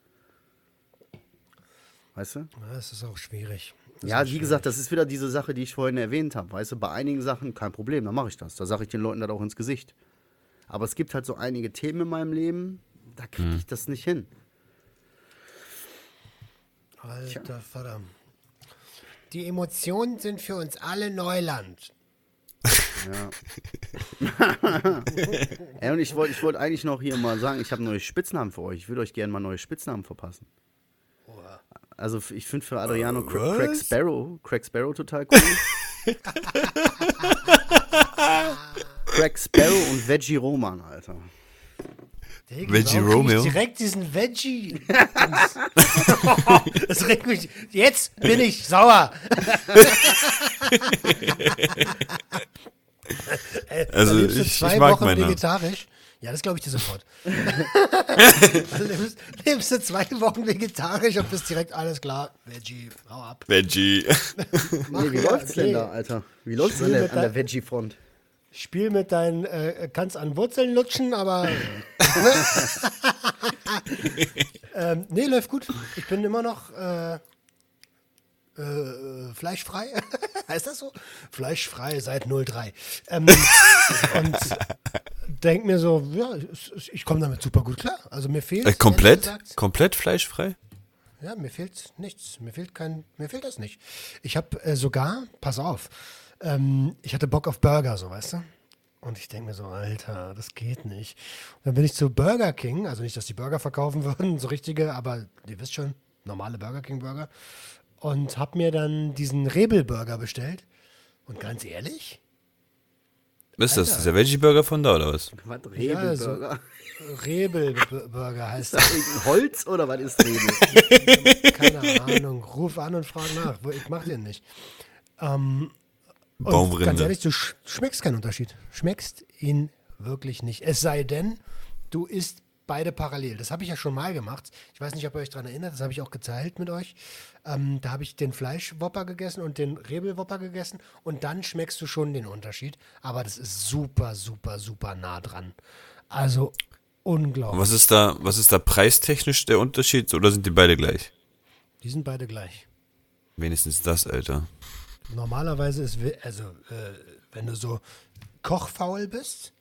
Weißt du? Ja, das ist auch schwierig. Das Ja, wie gesagt, das ist wieder diese Sache, die ich vorhin erwähnt habe. Weißt du, bei einigen Sachen kein Problem, dann mache ich das. Da sage ich den Leuten das auch ins Gesicht. Aber es gibt halt so einige Themen in meinem Leben, da kriege ich das nicht hin. Alter Vater. Die Emotionen sind für uns alle Neuland. Ja. Ey, und ich wollte ich wollt eigentlich noch hier mal sagen, ich habe neue Spitznamen für euch. Ich würde euch gerne mal neue Spitznamen verpassen. Also ich finde für Adriano Cra Craig? Sparrow, Craig Sparrow total cool. Craig Sparrow und Veggie Roman, Alter. Digga, Veggie Romeo? Direkt diesen Veggie. das regt mich. Jetzt bin ich sauer. Also, ich- zwei ich mag Wochen meine. vegetarisch. Ja, das glaube ich dir sofort. Dann lebst, lebst du zwei Wochen vegetarisch und bist direkt alles klar. Veggie, hau ab. Veggie. Mach, Nee, wie läuft's denn okay. da, Alter? Wie läuft's an der, mit an der Veggie-Front? Spiel mit deinen, äh, kannst an Wurzeln lutschen, aber. ähm, nee, läuft gut. Ich bin immer noch äh, äh, fleischfrei. heißt das so? Fleischfrei seit 03. Ähm, und denk mir so, ja, ich komme damit super gut klar. Also mir fehlt. Äh, komplett? Komplett fleischfrei? ja, mir fehlt nichts. Mir fehlt kein, mir fehlt das nicht. Ich habe äh, sogar, pass auf, ähm, ich hatte Bock auf Burger, so weißt du. Und ich denke mir so, Alter, das geht nicht. Und dann bin ich zu Burger King, also nicht, dass die Burger verkaufen würden, so richtige, aber ihr wisst schon, normale Burger King Burger. Und habe mir dann diesen Rebel-Burger bestellt. Und ganz ehrlich, Ist das Alter. dieser Veggie-Burger von da, oder was? Was, Ja, so- Rebelburger? Rebel-Burger heißt das. Irgendein Holz oder was ist Rebel? Keine Ahnung. Ruf an und frag nach. Ich mach den nicht. Ähm, und Baumrinde. ganz ehrlich, du sch schmeckst keinen Unterschied. Schmeckst ihn wirklich nicht. Es sei denn, du isst beide parallel. Das habe ich ja schon mal gemacht. Ich weiß nicht, ob ihr euch daran erinnert, das habe ich auch geteilt mit euch. Ähm, da habe ich den Fleischwopper gegessen und den Rebelwopper gegessen und dann schmeckst du schon den Unterschied. Aber das ist super, super, super nah dran. Also unglaublich. Was ist da, was ist da preistechnisch der Unterschied oder sind die beide gleich? Die sind beide gleich. Wenigstens das, Alter. Normalerweise ist, also äh, wenn du so kochfaul bist,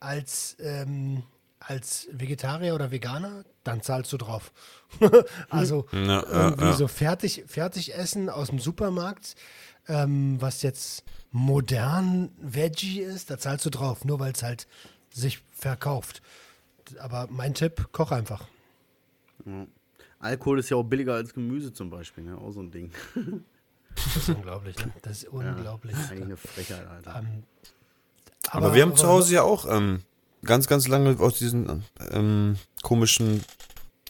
als, ähm, als Vegetarier oder Veganer, dann zahlst du drauf. also Ja, ja, irgendwie ja. so fertig, fertig essen aus dem Supermarkt, ähm, was jetzt modern Veggie ist, da zahlst du drauf, nur weil es halt sich verkauft. Aber mein Tipp, koch einfach. Alkohol ist ja auch billiger als Gemüse zum Beispiel, ne? Auch so ein Ding. Das ist unglaublich, ne? Das ist unglaublich. Eigentlich eine Frechheit, Alter. Ähm, Aber, wir haben zu Hause ja auch ähm, ganz, ganz lange aus diesen ähm, komischen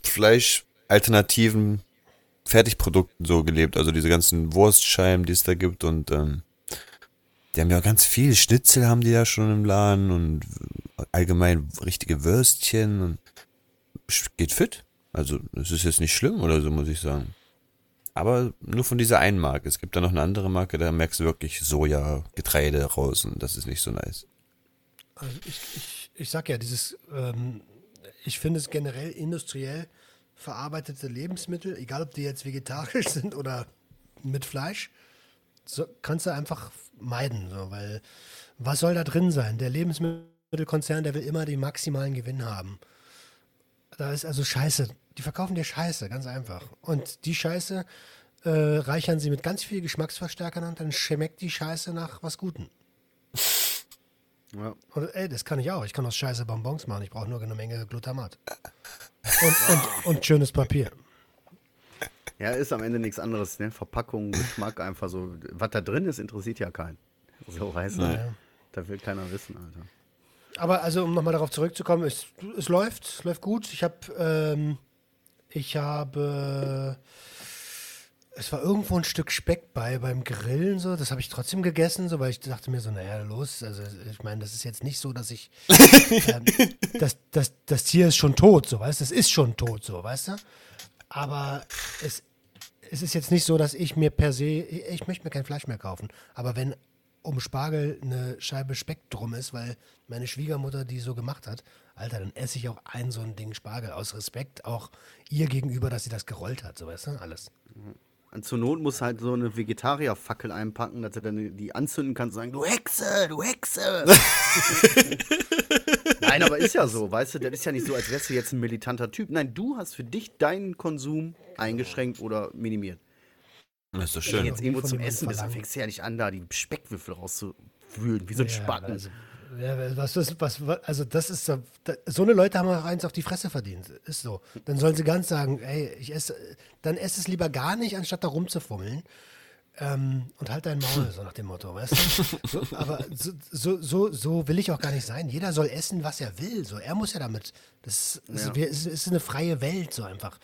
Fleischalternativen Fertigprodukten so gelebt. Also diese ganzen Wurstscheiben, die es da gibt und ähm, die haben ja ganz viel. Schnitzel haben die ja schon im Laden und allgemein richtige Würstchen und geht fit. Also es ist jetzt nicht schlimm oder so, muss ich sagen. Aber nur von dieser einen Marke. Es gibt da noch eine andere Marke, da merkst du wirklich Soja, Getreide raus und das ist nicht so nice. Also ich, ich, ich sag ja, dieses, ähm, ich finde es generell industriell verarbeitete Lebensmittel, egal ob die jetzt vegetarisch sind oder mit Fleisch, so, kannst du einfach meiden, so, weil was soll da drin sein? Der Lebensmittelkonzern, der will immer den maximalen Gewinn haben. Da ist also Scheiße. Die verkaufen dir Scheiße, ganz einfach. Und die Scheiße äh, reichern sie mit ganz viel Geschmacksverstärkern an, dann schmeckt die Scheiße nach was Gutem. Ja. Und, ey, das kann ich auch. Ich kann aus Scheiße Bonbons machen. Ich brauche nur eine Menge Glutamat. Und, und, und schönes Papier. ja, ist am Ende nichts anderes, ne? Verpackung, Geschmack, einfach so. Was da drin ist, interessiert ja keinen. So, du? Ja. Da will keiner wissen, Alter. Aber also, um nochmal darauf zurückzukommen, es, es läuft, es läuft gut. Ich habe, ähm, ich habe, es war irgendwo ein Stück Speck bei beim Grillen so. Das habe ich trotzdem gegessen, so, weil ich dachte mir so, naja, los. Also ich meine, das ist jetzt nicht so, dass ich, ähm, das, das, das Tier ist schon tot, so, weißt du? Es ist schon tot, so, weißt du? Aber es, es ist jetzt nicht so, dass ich mir per se, ich, ich möchte mir kein Fleisch mehr kaufen. Aber wenn um Spargel eine Scheibe Speck drum ist, weil meine Schwiegermutter die so gemacht hat, Alter, dann esse ich auch ein so ein Ding Spargel aus Respekt auch ihr gegenüber, dass sie das gerollt hat, so weißt du, alles. Und zur Not muss halt so eine Vegetarierfackel einpacken, dass du dann die anzünden kannst und sagen, du Hexe, du Hexe. Nein, aber ist ja so, weißt du, das ist ja nicht so, als wärst du jetzt ein militanter Typ. Nein, du hast für dich deinen Konsum eingeschränkt oder minimiert. Das ist doch Wenn du schön. jetzt irgendwo zum Essen bist, dann fängst du ja nicht an, da die Speckwürfel rauszuwühlen, wie so ein Spaten. also, ja, was, was, was, also das ist so, da, so eine Leute haben auch eins auf die Fresse verdient, ist so. Dann sollen sie ganz sagen, ey, ich esse, dann ess es lieber gar nicht, anstatt da rumzufummeln. Ähm, und halt dein Maul, so nach dem Motto, weißt du? So, aber so, so, so, so will ich auch gar nicht sein. Jeder soll essen, was er will. So, er muss ja damit. Das, das Ja. es ist eine freie Welt, so einfach.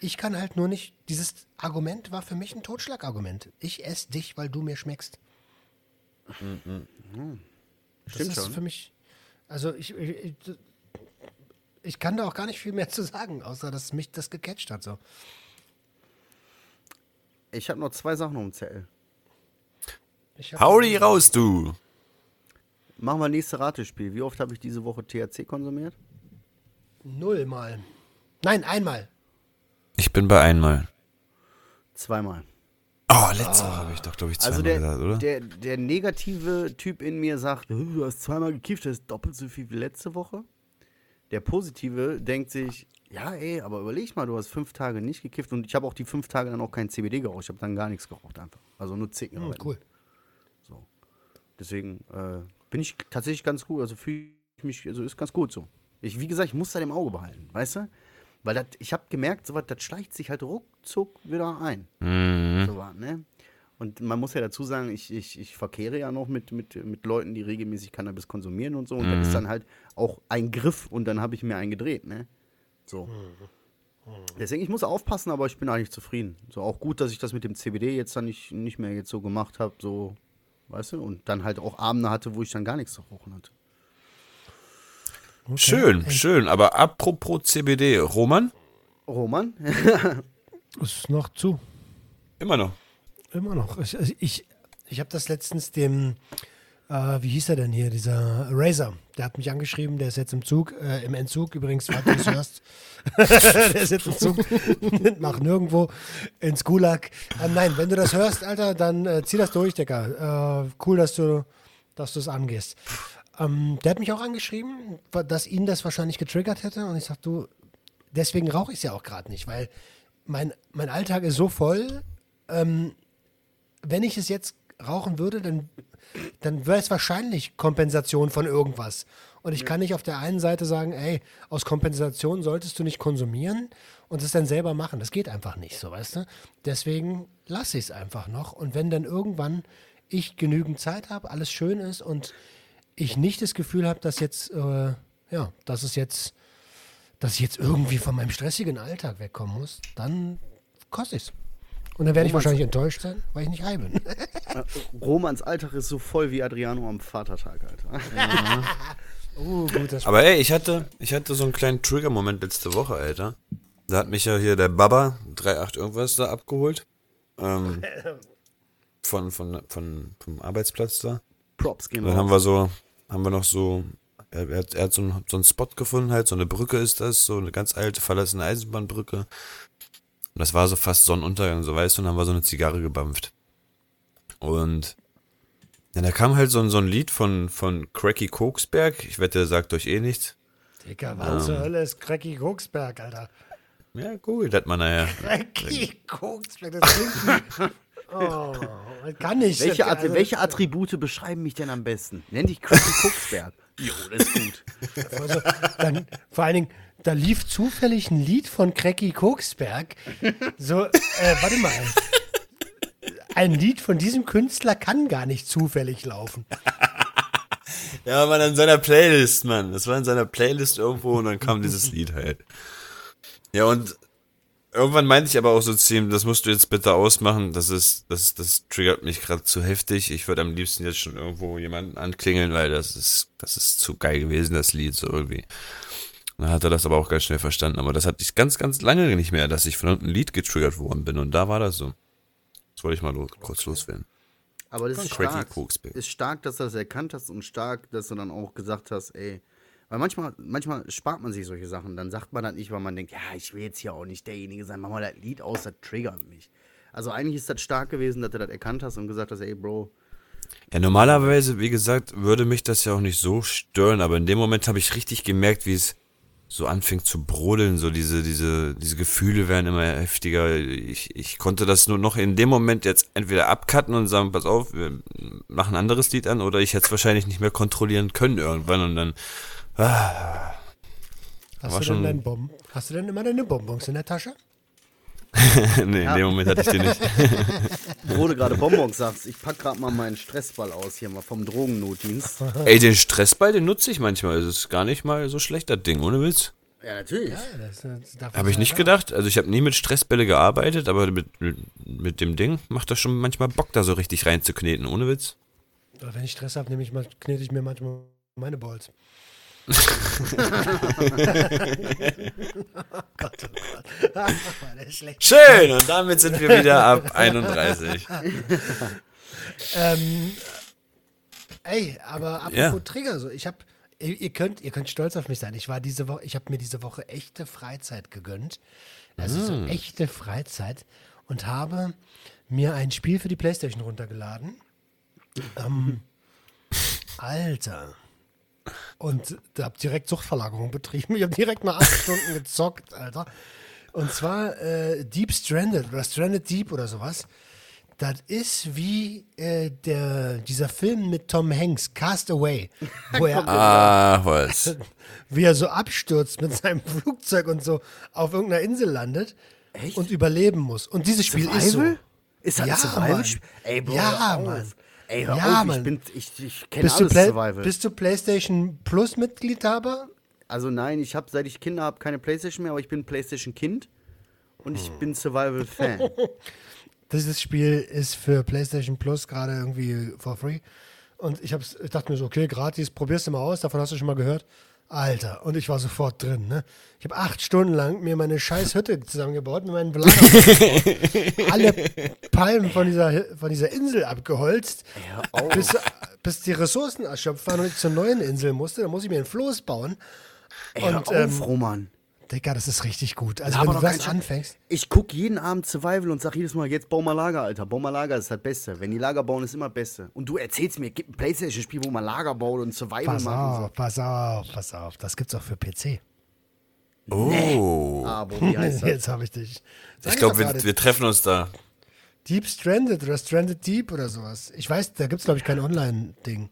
Ich kann halt nur nicht. Dieses Argument war für mich ein Totschlagargument. Ich esse dich, weil du mir schmeckst. Das Stimmt ist schon. für mich. Also ich, ich, ich kann da auch gar nicht viel mehr zu sagen, außer dass mich das gecatcht hat. So. Ich habe noch zwei Sachen um hab- Hau die raus, du! Machen wir nächste Ratespiel. Wie oft habe ich diese Woche THC konsumiert? Null mal. Nein, einmal. Ich bin bei einmal. Zweimal. Oh, letzte Woche habe ich doch, glaube ich, zweimal Also der, gesagt, oder? der, der negative Typ in mir sagt, "Äh, du hast zweimal gekifft, das ist doppelt so viel wie letzte Woche. Der positive denkt sich, ja ey, aber überleg mal, du hast fünf Tage nicht gekifft und ich habe auch die fünf Tage dann auch kein CBD geraucht. Ich habe dann gar nichts geraucht einfach. Also nur Zicken. Hm, cool. So. Deswegen äh, bin ich tatsächlich ganz gut. Also fühle ich mich, also ist ganz gut so. Ich, wie gesagt, ich muss da im Auge behalten, weißt du? Weil dat, ich habe gemerkt, sowas, das schleicht sich halt ruckzuck wieder ein. Mhm. Was, ne? Und man muss ja dazu sagen, ich, ich, ich verkehre ja noch mit, mit, mit Leuten, die regelmäßig Cannabis konsumieren und so. Und das ist dann halt auch ein Griff und dann habe ich mir einen gedreht, ne? So. Deswegen, ich muss aufpassen, aber ich bin eigentlich zufrieden. So auch gut, dass ich das mit dem CBD jetzt dann nicht, nicht mehr jetzt so gemacht habe, so, weißt du? Und dann halt auch Abende hatte, wo ich dann gar nichts zu rauchen hatte. Schön, schön. Aber apropos CBD, Roman? Roman? Ist noch zu. Immer noch. Immer noch. Ich, also ich, ich habe das letztens dem, äh, wie hieß er denn hier, dieser Razer, der hat mich angeschrieben, der ist jetzt im Zug, äh, im Entzug übrigens, falls du es hörst. der ist jetzt im Zug nach nirgendwo ins Gulag. Ähm, nein, wenn du das hörst, Alter, dann äh, zieh das durch, Digga. Äh, cool, dass du dass du es angehst. Ähm, der hat mich auch angeschrieben, dass ihn das wahrscheinlich getriggert hätte. Und ich sag, du, deswegen rauche ich es ja auch gerade nicht, weil mein, mein Alltag ist so voll, ähm, wenn ich es jetzt rauchen würde, dann, dann wäre es wahrscheinlich Kompensation von irgendwas. Und ich kann nicht auf der einen Seite sagen, ey, aus Kompensation solltest du nicht konsumieren und es dann selber machen. Das geht einfach nicht, so weißt du. Deswegen lasse ich es einfach noch. Und wenn dann irgendwann ich genügend Zeit habe, alles schön ist und ich nicht das Gefühl habe, dass jetzt, äh, ja, dass es jetzt, dass ich jetzt irgendwie von meinem stressigen Alltag wegkommen muss, dann koste ich es. Und dann werde ich wahrscheinlich enttäuscht sein, weil ich nicht high bin. Romans Alltag ist so voll wie Adriano am Vatertag, Alter. uh, gut, das Aber ey, ich hatte, ich hatte so einen kleinen Trigger-Moment letzte Woche, Alter. Da hat mich ja hier der Baba 38 irgendwas da abgeholt. Ähm, von, von, von, vom Arbeitsplatz da. Props gehen Dann haben wir so, haben wir noch so, er, er hat, er hat so, einen, so einen Spot gefunden, halt, so eine Brücke ist das, so eine ganz alte, verlassene Eisenbahnbrücke. Und das war so fast Sonnenuntergang, so weißt du, und dann haben wir so eine Zigarre gebampft. Und ja, da kam halt so, ein- so ein Lied von, von Cracky Koksberg. Ich wette, der sagt euch eh nichts. Digga, was zur Hölle ist Cracky Koksberg, Alter? Ja, googelt das mal nachher. Cracky Koksberg, das klingt. Oh, kann nicht. Welche, At also, welche Attribute beschreiben mich denn am besten? Nenn dich Cracky Kucksberg. Jo, das ist gut. Also, dann, vor allen Dingen, da lief zufällig ein Lied von Cracky Koksberg. So, äh, warte mal. Ein Lied von diesem Künstler kann gar nicht zufällig laufen. Ja, man in seiner Playlist, Mann. Das war in seiner Playlist irgendwo und dann kam dieses Lied halt. Ja, und irgendwann meinte ich aber auch so zu ihm, das musst du jetzt bitte ausmachen. Das ist, das, das triggert mich gerade zu heftig. Ich würde am liebsten jetzt schon irgendwo jemanden anklingeln, weil das ist, das ist zu geil gewesen, das Lied, so irgendwie. Dann hat er das aber auch ganz schnell verstanden. Aber das hatte ich ganz, ganz lange nicht mehr, dass ich von irgendeinem Lied getriggert worden bin. Und da war das so. Das wollte ich mal los, kurz loswerden. Aber das ist stark. Ist stark, dass du das erkannt hast und stark, dass du dann auch gesagt hast, ey. Weil manchmal, manchmal spart man sich solche Sachen. Dann sagt man das nicht, weil man denkt, ja, ich will jetzt hier auch nicht derjenige sein, mach mal das Lied aus, das triggert mich. Also eigentlich ist das stark gewesen, dass du das erkannt hast und gesagt hast, ey, Bro, Ja, normalerweise, wie gesagt, würde mich das ja auch nicht so stören, aber in dem Moment habe ich richtig gemerkt, wie es so anfing zu brodeln, so diese, diese, diese Gefühle werden immer heftiger. Ich, ich konnte das nur noch in dem Moment jetzt entweder abcutten und sagen, pass auf, wir machen ein anderes Lied an, oder ich hätte es wahrscheinlich nicht mehr kontrollieren können irgendwann und dann, Hast War du, denn schon- dein Bom Hast du denn immer deine Bonbons in der Tasche? nee, in dem Moment hatte ich den nicht. wo du gerade Bonbons sagst, ich pack gerade mal meinen Stressball aus hier mal vom Drogennotdienst. Ey, den Stressball, den nutze ich manchmal. Es ist gar nicht mal so schlecht, das Ding, ohne Witz. Ja, natürlich. Ja, das, das Habe ich ja nicht da. gedacht. Also ich habe nie mit Stressbälle gearbeitet, aber mit, mit, mit dem Ding macht das schon manchmal Bock, da so richtig reinzukneten, ohne Witz. Wenn ich Stress habe, nehme ich mal, knete ich mir manchmal meine Balls. Gott, oh Gott. Schön, und damit sind wir wieder ab 31. Ähm, ey, aber apropos Ja. Trigger, so ich habe, ihr, ihr könnt, ihr könnt stolz auf mich sein. Ich war diese Woche, ich habe mir diese Woche echte Freizeit gegönnt, also so echte Freizeit und habe mir ein Spiel für die PlayStation runtergeladen. Ähm, Alter. Und da hab direkt Suchtverlagerung betrieben. Ich habe direkt mal acht Stunden gezockt, Alter. Und zwar äh, Deep Stranded oder Stranded Deep oder sowas. Das ist wie äh, der, dieser Film mit Tom Hanks, Cast Away, wo er, Ah, was. wie er so abstürzt mit seinem Flugzeug und so auf irgendeiner Insel landet Echt? und überleben muss. Und dieses Spiel ist so. Survival? Ist das Ja, ein Survival? Mann. Ey, Bro, Ja. Mann. Ey, hör Ja, auf, Mann. ich bin, ich, ich kenne alles Play Survival. bist du PlayStation Plus Mitgliedhaber? Also nein, ich habe seit ich Kinder habe keine Playstation mehr, aber ich bin Playstation Kind und ich bin Survival Fan. Dieses Spiel ist für PlayStation Plus gerade irgendwie for free. Und ich, hab's, ich dachte mir so, okay, gratis, probierst du mal aus, davon hast du schon mal gehört. Alter, und ich war sofort drin, ne? Ich habe acht Stunden lang mir meine scheiß Hütte zusammengebaut mit meinen Belagerungen. Alle Palmen von dieser, von dieser Insel abgeholzt, bis, bis die Ressourcen erschöpft waren und ich zur neuen Insel musste. Da muss ich mir ein Floß bauen. Ey, Und, auf, ähm, Roman. Digga, das ist richtig gut. Also, Aber wenn du das anfängst. Ich guck jeden Abend Survival und sag jedes Mal, jetzt bau mal Lager, Alter. Bau mal Lager ist das Beste. Wenn die Lager bauen, ist immer das Beste. Und du erzählst mir, gibt ein Playstation-Spiel, wo man Lager baut und Survival Pass macht. und auf, pass auf, pass auf. Das gibt's auch für PC. Oh. So. Aber wie heißt das? Jetzt habe ich dich. Sag Ich glaube, wir, wir treffen uns da. Deep Stranded oder Stranded Deep oder sowas. Ich weiß, da gibt's glaube ich kein Online-Ding.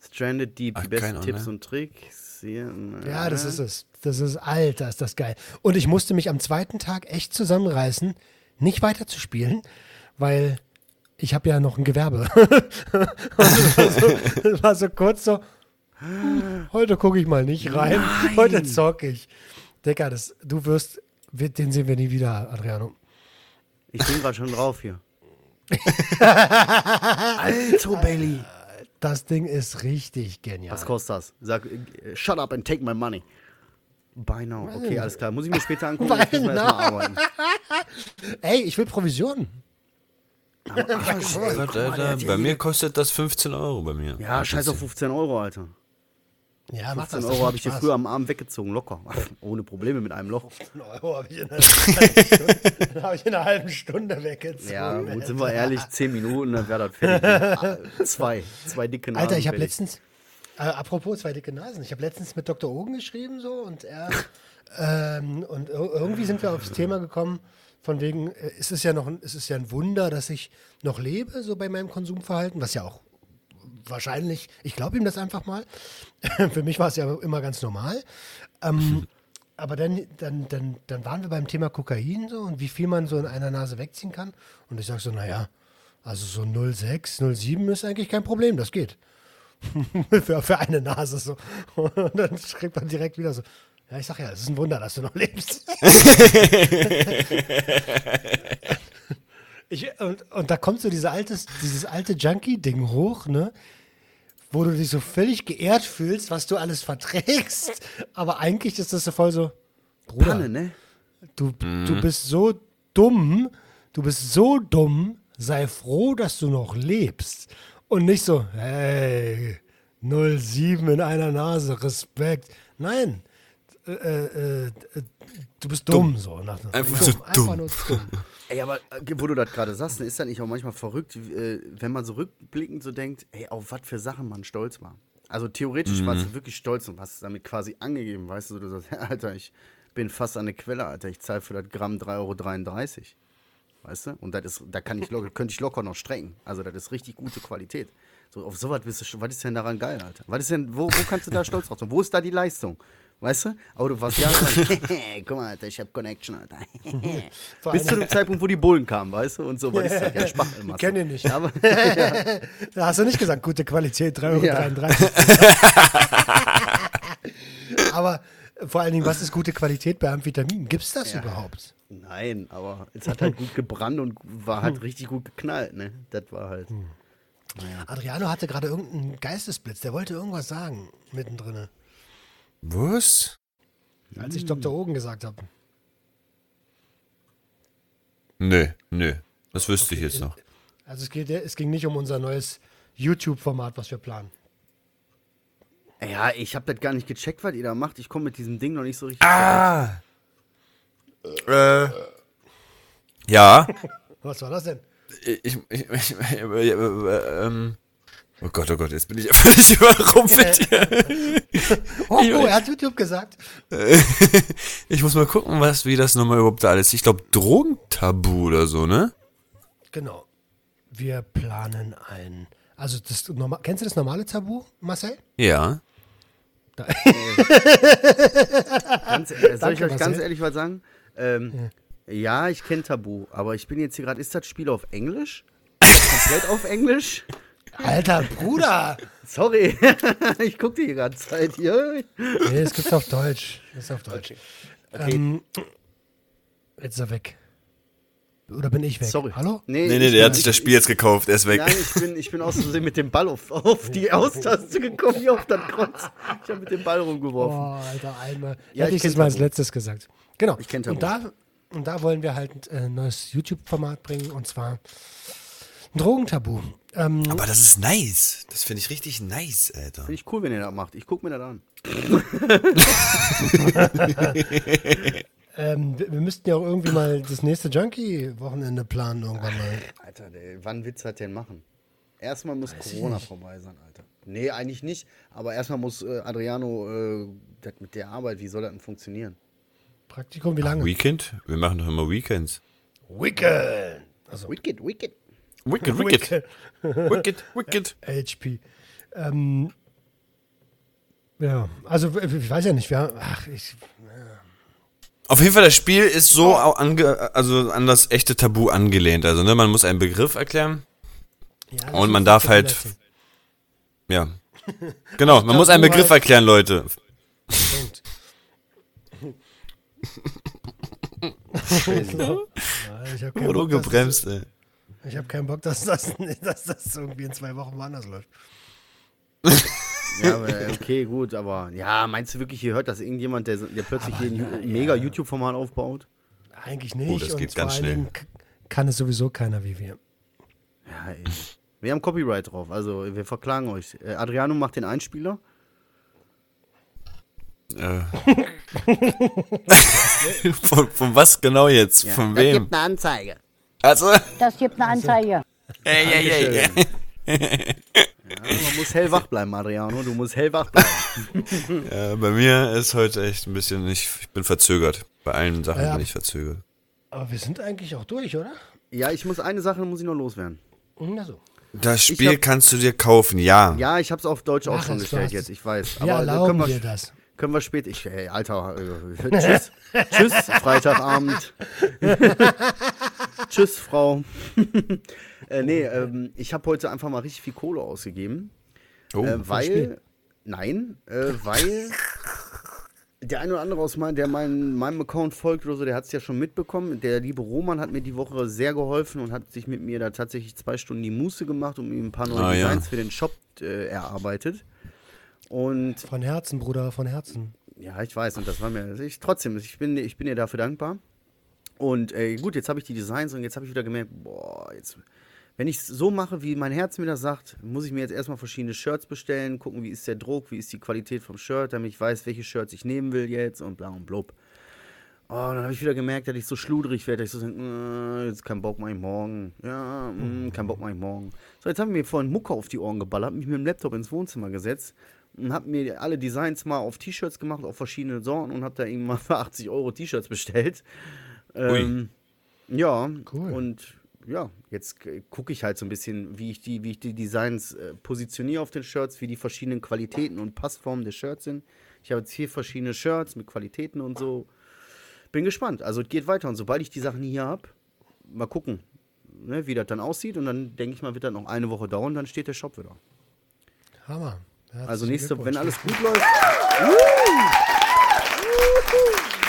Stranded Deep, die besten Tipps und Tricks. Hier, Ja, das ist es. Das ist, alter, ist das geil. Und ich musste mich am zweiten Tag echt zusammenreißen, nicht weiter zu spielen, weil ich habe ja noch ein Gewerbe. Und das, war so, das war so kurz so, heute gucke ich mal nicht rein, heute zock ich. Decker, das, du wirst, den sehen wir nie wieder, Adriano. Ich bin gerade schon drauf hier. Alto Belly. Das Ding ist richtig genial. Was kostet das? Sag, äh, shut up and take my money. Buy now. Okay, alles klar. Muss ich mir später angucken. Wir now. erstmal arbeiten. Ey, ich will Provisionen. Gott, Alter, bei mir kostet das 15 Euro bei mir. Ja, scheiß auf 15 Euro, Alter. Ja, mach 15 das. Euro habe ich dir Spaß. früher am Abend weggezogen, locker. Ohne Probleme mit einem Loch. 15 Euro habe ich, in einer halben Stunde- habe ich in einer halben Stunde weggezogen. Ja, gut, sind wir ehrlich, 10 Minuten, dann wäre das fertig. Ah, zwei, zwei dicke Nasen. Alter, ich habe letztens, äh, apropos zwei dicke Nasen, ich habe letztens mit Dr. Ogen geschrieben so und er, ähm, und ir- irgendwie sind wir aufs Thema gekommen, von wegen, äh, es ist ja noch, es ist ja ein Wunder, dass ich noch lebe, so bei meinem Konsumverhalten, was ja auch wahrscheinlich, ich glaube ihm das einfach mal. Für mich war es ja immer ganz normal. Ähm, aber dann, dann, dann, dann waren wir beim Thema Kokain so und wie viel man so in einer Nase wegziehen kann. Und ich sage so, naja, also so 0,6, 0,7 ist eigentlich kein Problem, das geht. für, für eine Nase so. Und dann schreibt man direkt wieder so, ja, ich sag ja, es ist ein Wunder, dass du noch lebst. ich, und, und da kommt so diese altes, dieses alte Junkie-Ding hoch, ne? Wo du dich so völlig geehrt fühlst, was du alles verträgst. Aber eigentlich ist das so voll so, Bruder, Panne, ne? Du, du bist so dumm, du bist so dumm, sei froh, dass du noch lebst. Und nicht so, hey, 07 in einer Nase, Respekt. Nein, äh, äh, äh, du bist dumm, so. Nach, Einfach so Einfach dumm. nur dumm. Ey, aber äh, wo du das gerade sagst, ist das nicht auch manchmal verrückt, äh, wenn man so rückblickend so denkt, ey, auf was für Sachen man stolz war. Also theoretisch warst du wirklich stolz und hast es damit quasi angegeben, weißt du, du sagst, Alter, ich bin fast an der Quelle, Alter, ich zahle für das Gramm 3,33 Euro. Weißt du? Und das ist, da kann ich locker, könnte ich locker noch strecken. Also das ist richtig gute Qualität. So, auf sowas bist du schon, was ist denn daran geil, Alter? Was ist denn, wo, wo kannst du da stolz drauf sein? Wo ist da die Leistung? Weißt du? Aber du warst ja, guck mal, Alter, ich hab Connection, Alter. Bis zu dem Zeitpunkt, wo die Bullen kamen, weißt du? Und so, was ist das? Ja, Spachtelmasse. Kennen ihn nicht. Aber, Da hast du nicht gesagt, gute Qualität, 3,33 Euro. Ja. Aber vor allen Dingen, was ist gute Qualität bei Amphetaminen? Gibt es das überhaupt? nein, aber es hat halt gut gebrannt und war halt richtig gut geknallt, ne? Das war halt. Adriano hatte gerade irgendeinen Geistesblitz, der wollte irgendwas sagen, mittendrin, Was? als ich Dr. Ogen gesagt habe. Nö, nö. Das wüsste ich jetzt noch. Also es, geht, es ging nicht um unser neues YouTube-Format, was wir planen. Ja, ich hab das gar nicht gecheckt, was ihr da macht. Ich komme mit diesem Ding noch nicht so richtig Ah! Äh. Ja. Was war das denn? Ich, ich, ich, äh, äh, ähm, oh Gott, oh Gott, jetzt bin ich völlig überrumpelt hier. Oh, oh, er hat YouTube gesagt. Ich muss mal gucken, was, wie das nochmal überhaupt da alles. Ich glaube, Drogentabu oder so, ne? Genau. Wir planen ein. Also, das, kennst du das normale Tabu, Marcel? Ja. Ganz, äh, soll ich Danke, euch ganz ehrlich was sagen? Ähm, ja. ich kenne Tabu, aber ich bin jetzt hier gerade. Ist das Spiel auf Englisch? Komplett auf Englisch? Alter, Bruder! Sorry, ich gucke die ganze Zeit hier. Nee, es gibt's auf Deutsch. Ist auf Deutsch. Okay. Ähm, jetzt ist er weg. oder bin ich weg? Sorry. Hallo? Nee, nee, ich der bin- hat sich das Spiel jetzt gekauft, er ist weg. Nein, ich bin, ich bin aus Versehen mit dem Ball auf, auf die Austaste gekommen, hier auf das Kreuz. Ich habe mit dem Ball rumgeworfen. Oh, Alter, einmal. Ja, Hätte ich ich das mal als letztes gesagt. Genau. Ich kenn und da, und da wollen wir halt ein äh, neues YouTube-Format bringen und zwar Drogentabu. Ähm, Aber das ist nice. Das finde ich richtig nice, Alter. Finde ich cool, wenn ihr das macht. Ich gucke mir das an. ähm, wir, wir müssten ja auch irgendwie mal das nächste Junkie-Wochenende planen irgendwann mal. Alter, ey, wann willst du das denn machen? Erstmal muss Weiß Corona vorbei sein, Alter. Nee, eigentlich nicht. Aber erstmal muss äh, Adriano äh, das mit der Arbeit, wie soll das denn funktionieren? Praktikum, wie lange? Weekend? Wir machen doch immer Weekends. Weekend. Also Wicked, wicked. Wicked, wicked. Wicked, wicked. HP. Ähm, ja, also ich weiß ja nicht, wir, ach, ich, Auf jeden Fall, das Spiel ist so ange, also an das echte Tabu angelehnt. Also, ne, man muss einen Begriff erklären. ja, Und man darf halt-. Ja. Genau, man muss einen Begriff halt- erklären, Leute. Ja, ich keinen, Oder gebremst, ey. Ich hab keinen Bock, dass das, dass das irgendwie in zwei Wochen woanders läuft. Ja, aber, äh, okay, gut, aber ja, meinst du wirklich, hier hört das irgendjemand, der, der plötzlich hier ein Ju- mega YouTube-Format aufbaut? Eigentlich nicht. Oh, das geht ganz schnell. Kann es sowieso keiner wie wir. Ja, ey. Wir haben Copyright drauf, also wir verklagen euch. Äh, Adriano macht den Einspieler. Äh. von, von was genau jetzt? Von wem? eine Anzeige. Also, Das gibt eine Anzeige. ey, ey, ey, ey. Ja, man muss hellwach bleiben, Adriano. Du musst hellwach bleiben. Ja, bei mir ist heute echt ein bisschen, ich, ich bin verzögert. Bei allen Sachen Ja. bin ich verzögert. Aber wir sind eigentlich auch durch, oder? ja, ich muss eine Sache muss ich noch loswerden. Na so. Das Spiel hab- kannst du dir kaufen, ja. Ja, ich habe es auf Deutsch auch Mach schon gestellt jetzt, ich weiß. Aber äh, erlauben wir, das. Können wir später. Ich, ey, Alter, äh, tschüss. tschüss, Freitagabend. tschüss, Frau. äh, nee, ähm, ich habe heute einfach mal richtig viel Kohle ausgegeben. Oh, äh, weil, nein, äh, weil der eine oder andere aus mein, der mein, meinem Account folgt oder so, der hat es ja schon mitbekommen. Der liebe Roman hat mir die Woche sehr geholfen und hat sich mit mir da tatsächlich zwei Stunden die Muße gemacht und mir ein paar neue Ah, ja. Designs für den Shop äh, erarbeitet. Und Von Herzen, Bruder, von Herzen. ja, ich weiß, und das war mir, ich, trotzdem, ich bin, ich bin ihr dafür dankbar. Und äh, gut, jetzt habe ich die Designs und jetzt habe ich wieder gemerkt, boah, jetzt, wenn ich es so mache, wie mein Herz mir das sagt, muss ich mir jetzt erstmal verschiedene Shirts bestellen, gucken, wie ist der Druck, wie ist die Qualität vom Shirt, damit ich weiß, welche Shirts ich nehmen will jetzt und bla und blub. Oh, dann habe ich wieder gemerkt, dass ich so schludrig werde, dass ich so denke, äh, jetzt kein Bock, mach ich morgen. Ja, mh, kein Bock, mach ich morgen. So, jetzt haben wir mir vorhin Mucke auf die Ohren geballert, mich mit dem Laptop ins Wohnzimmer gesetzt und habe mir alle Designs mal auf T-Shirts gemacht, auf verschiedene Sorten und habe da eben mal für 80 Euro T-Shirts bestellt. Ähm, ja, Cool. und ja, jetzt gucke ich halt so ein bisschen, wie ich die, wie ich die Designs äh, positioniere auf den Shirts, wie die verschiedenen Qualitäten und Passformen der Shirts sind. Ich habe jetzt vier verschiedene Shirts mit Qualitäten und so. Bin gespannt. Also es geht weiter und sobald ich die Sachen hier habe, mal gucken, ne, wie das dann aussieht und dann denke ich mal, wird das noch eine Woche dauern, dann steht der Shop wieder. Hammer. Herzlichen Also nächste, wenn alles gut läuft.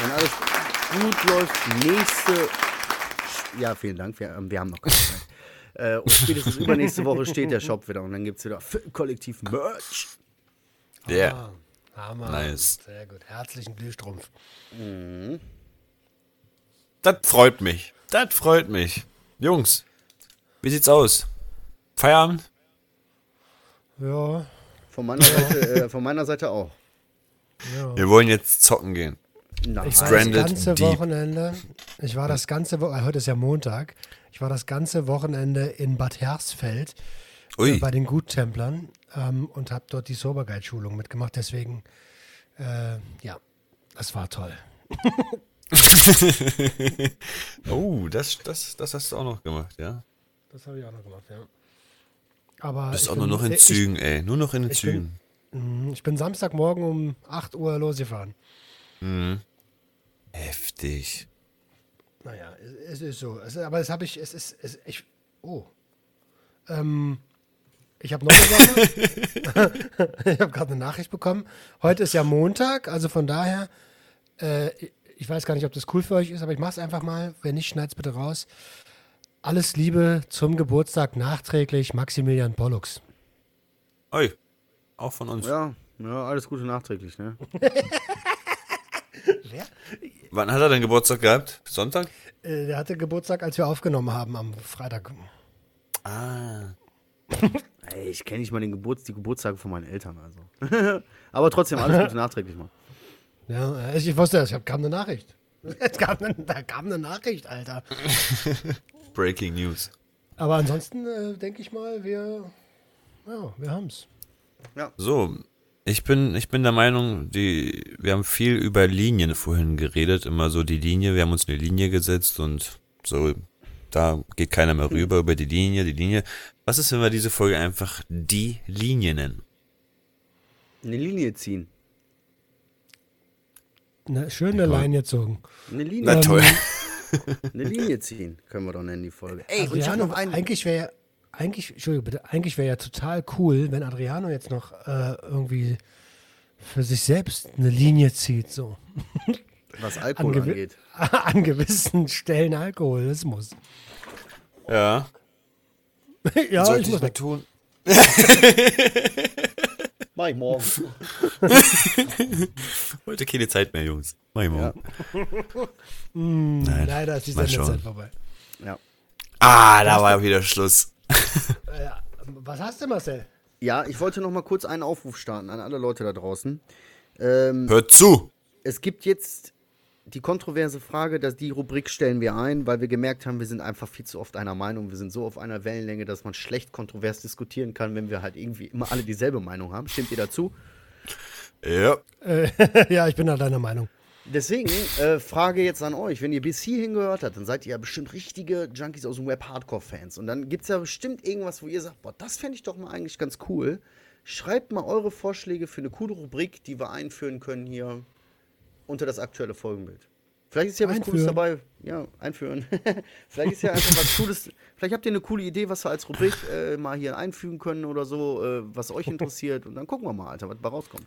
Wenn alles gut läuft, nächste. Ja, vielen Dank. Wir, ähm, wir haben noch keine Zeit. Äh, und spätestens übernächste Woche steht der Shop wieder und dann gibt es wieder Kollektiv Merch. Yeah. Ah, Hammer. Nice. Sehr gut. Herzlichen Glühstrumpf. Das freut mich. Das freut mich. Jungs, wie sieht's aus? Feierabend? Ja, Von meiner Seite, äh, von meiner Seite auch. ja. Wir wollen jetzt zocken gehen. Nein. Ich war Stranded das ganze Deep. Wochenende, ich war das ganze Wochenende, heute ist ja Montag, ich war das ganze Wochenende in Bad Hersfeld äh, bei den Guttemplern ähm, und habe dort die Soberguide-Schulung mitgemacht. Deswegen, äh, ja, das war toll. Oh, das, das, das hast du auch noch gemacht, ja? Das habe ich auch noch gemacht, ja. Aber Du bist ich auch nur noch in ich- Zügen, ey. Nur noch in den ich bin- Zügen. Mhm, Ich bin Samstagmorgen um 8 Uhr losgefahren. Heftig. Naja, es, es ist so. Es, aber das habe ich, es ist, es, ich, oh. Ähm, ich habe noch eine Sache. ich habe gerade eine Nachricht bekommen. Heute ist ja Montag, also von daher, äh, ich weiß gar nicht, ob das cool für euch ist, aber ich mache es einfach mal. Wenn nicht, schneid's bitte raus. Alles Liebe zum Geburtstag nachträglich Maximilian Pollux. Oi, auch von uns. Ja, ja, alles Gute nachträglich, ne? Wer? Wann hat er denn Geburtstag gehabt? Sonntag? Äh, der hatte Geburtstag, als wir aufgenommen haben am Freitag. Ah. Ey, ich kenne nicht mal den Geburts die Geburtstage von meinen Eltern, also. Aber trotzdem alles Gute nachträglich mal. Ja, ich wusste es, ich hab, kam eine Nachricht. Es kam eine, da kam eine Nachricht, Alter. Breaking News. Aber ansonsten äh, denke ich mal, wir, ja, wir haben's. So, ich bin, ich bin der Meinung, die, wir haben viel über Linien vorhin geredet, immer so die Linie, wir haben uns eine Linie gesetzt und so, da geht keiner mehr rüber über die Linie, die Linie. Was ist, wenn wir diese Folge einfach die Linie nennen? Eine Linie ziehen. Eine schöne Line gezogen. Eine Linie, Na toll. Eine Linie ziehen, können wir doch nennen, die Folge. Ey, ich Adriano, noch einen. eigentlich wäre ja, eigentlich, Entschuldigung bitte, eigentlich wäre ja total cool, wenn Adriano jetzt noch äh, irgendwie für sich selbst eine Linie zieht, so. Was Alkohol gewi- angeht. An gewissen Stellen Alkoholismus. Ja, ja, sollte ich ich muss mal weg. tun. Mach ich morgen. Heute keine Zeit mehr, Jungs. Mach ich Ja. morgen. Nein, Leider ist die Sendezeit vorbei. ja. Ah, da war wieder Schluss. Äh, was hast du, Marcel? ja, ich wollte noch mal kurz einen Aufruf starten an alle Leute da draußen. Ähm, Hört zu! es gibt jetzt die kontroverse Frage, dass die Rubrik stellen wir ein, weil wir gemerkt haben, wir sind einfach viel zu oft einer Meinung, wir sind so auf einer Wellenlänge, dass man schlecht kontrovers diskutieren kann, wenn wir halt irgendwie immer alle dieselbe Meinung haben. Stimmt ihr dazu? Ja. ja, ich bin da deiner Meinung. Deswegen äh, Frage jetzt an euch, wenn ihr bis hierhin gehört habt, dann seid ihr ja bestimmt richtige Junkies aus dem Web Hardcore-Fans. Und dann gibt es ja bestimmt irgendwas, wo ihr sagt, boah, das fände ich doch mal eigentlich ganz cool. Schreibt mal eure Vorschläge für eine coole Rubrik, die wir einführen können hier unter das aktuelle Folgenbild. Vielleicht ist ja was Cooles dabei. Ja, einführen. vielleicht ist ja einfach was Cooles. Vielleicht habt ihr eine coole Idee, was wir als Rubrik äh, mal hier einfügen können oder so, äh, was euch interessiert. Und dann gucken wir mal, Alter, was da rauskommt.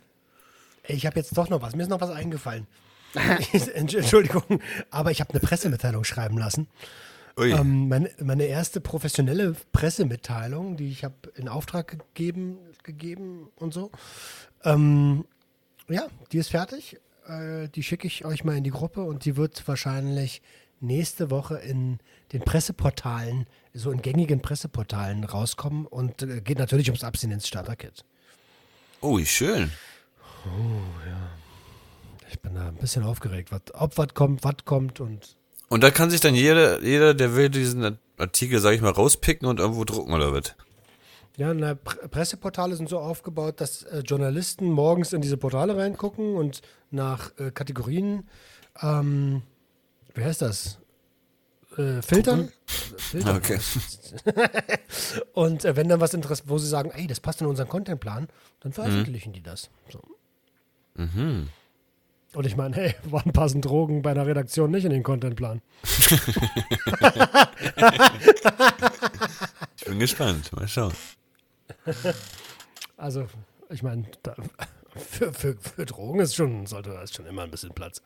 Ey, Ich habe jetzt doch noch was. Mir ist noch was eingefallen. Entschuldigung, aber ich habe eine Pressemitteilung schreiben lassen. Ui. Ähm, meine, meine erste professionelle Pressemitteilung, die ich habe in Auftrag gegeben, gegeben und so. Ähm, ja, die ist fertig. Äh, die schicke ich euch mal in die Gruppe und die wird wahrscheinlich nächste Woche in den Presseportalen, so in gängigen Presseportalen rauskommen und äh, geht natürlich ums Abstinenz-Starter-Kit. Ui, schön. Ich bin da ein bisschen aufgeregt, wat, ob was kommt, was kommt und Und da kann sich dann jeder, jeder, der will, diesen Artikel, sag ich mal, rauspicken und irgendwo drucken oder was? Ja, na, Pre Presseportale sind so aufgebaut, dass äh, Journalisten morgens in diese Portale reingucken und nach äh, Kategorien, ähm, wie heißt das? Äh, filtern. filtern. Okay. Und äh, wenn dann was interessiert, wo sie sagen, ey, das passt in unseren Contentplan, dann veröffentlichen die das. So. Und ich meine, hey, wann passen Drogen bei einer Redaktion nicht in den Contentplan? Ich bin gespannt. Mal schauen. Also, ich meine, da- für, für, für Drogen ist schon, sollte ist schon immer ein bisschen Platz.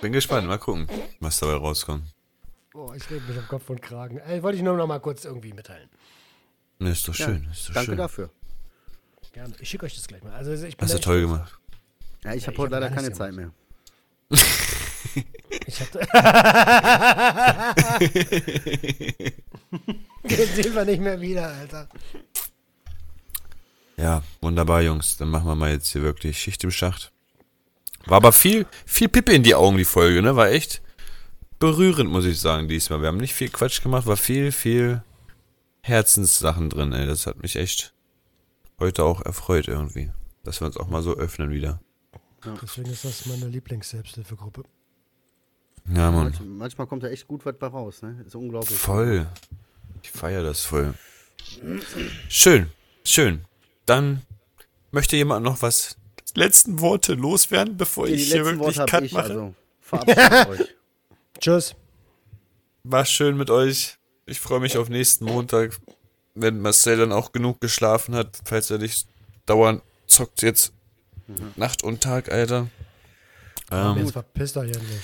Bin gespannt. Mal gucken, was dabei rauskommt. Boah, ich rede mich am Kopf und Kragen. Ey, wollte ich nur noch mal kurz irgendwie mitteilen. Ne, ist doch schön. Ist doch Danke schön. dafür. Gerne. Ich schicke euch das gleich mal. Also ich bin Hast du toll gemacht. Ja, ich habe ich heute hab leider keine Zeit gemacht. mehr. Ich hatte. Den sehen wir nicht mehr wieder, Alter. Ja, wunderbar, Jungs. Dann machen wir mal jetzt hier wirklich Schicht im Schacht. War aber viel, viel Pippe in die Augen, die Folge, ne? War echt berührend, muss ich sagen, diesmal. Wir haben nicht viel Quatsch gemacht, war viel, viel Herzenssachen drin, ey. Das hat mich echt heute auch erfreut irgendwie. Dass wir uns auch mal so öffnen wieder. Deswegen ist das meine Lieblings-Selbsthilfegruppe. Ja, Mann. Manch, manchmal kommt da echt gut was bei raus, ne? Ist unglaublich. Voll. Ich feiere das voll. Schön, schön. Dann möchte jemand noch was letzten Worte loswerden, bevor Die ich hier wirklich Worte Cut ich, mache. also verabschiedet euch. Tschüss. War schön mit euch. Ich freue mich auf nächsten Montag, wenn Marcel dann auch genug geschlafen hat, falls er nicht dauernd zockt jetzt Nacht und Tag, Alter. Ähm, Jetzt verpisst euch endlich.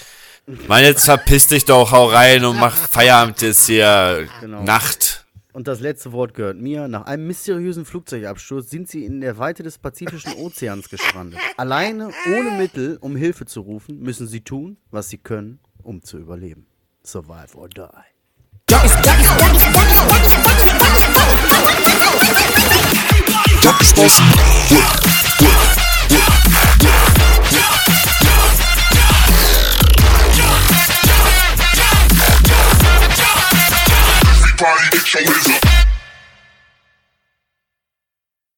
Mann, jetzt verpiss dich doch, hau rein und mach Feierabend jetzt hier. Genau. Nacht. Und das letzte Wort gehört mir. Nach einem mysteriösen Flugzeugabsturz sind sie in der Weite des Pazifischen Ozeans gestrandet. Alleine, ohne Mittel, um Hilfe zu rufen, müssen sie tun, was sie können, um zu überleben. Survive or die. Jockeys bossing. Work, work, changes.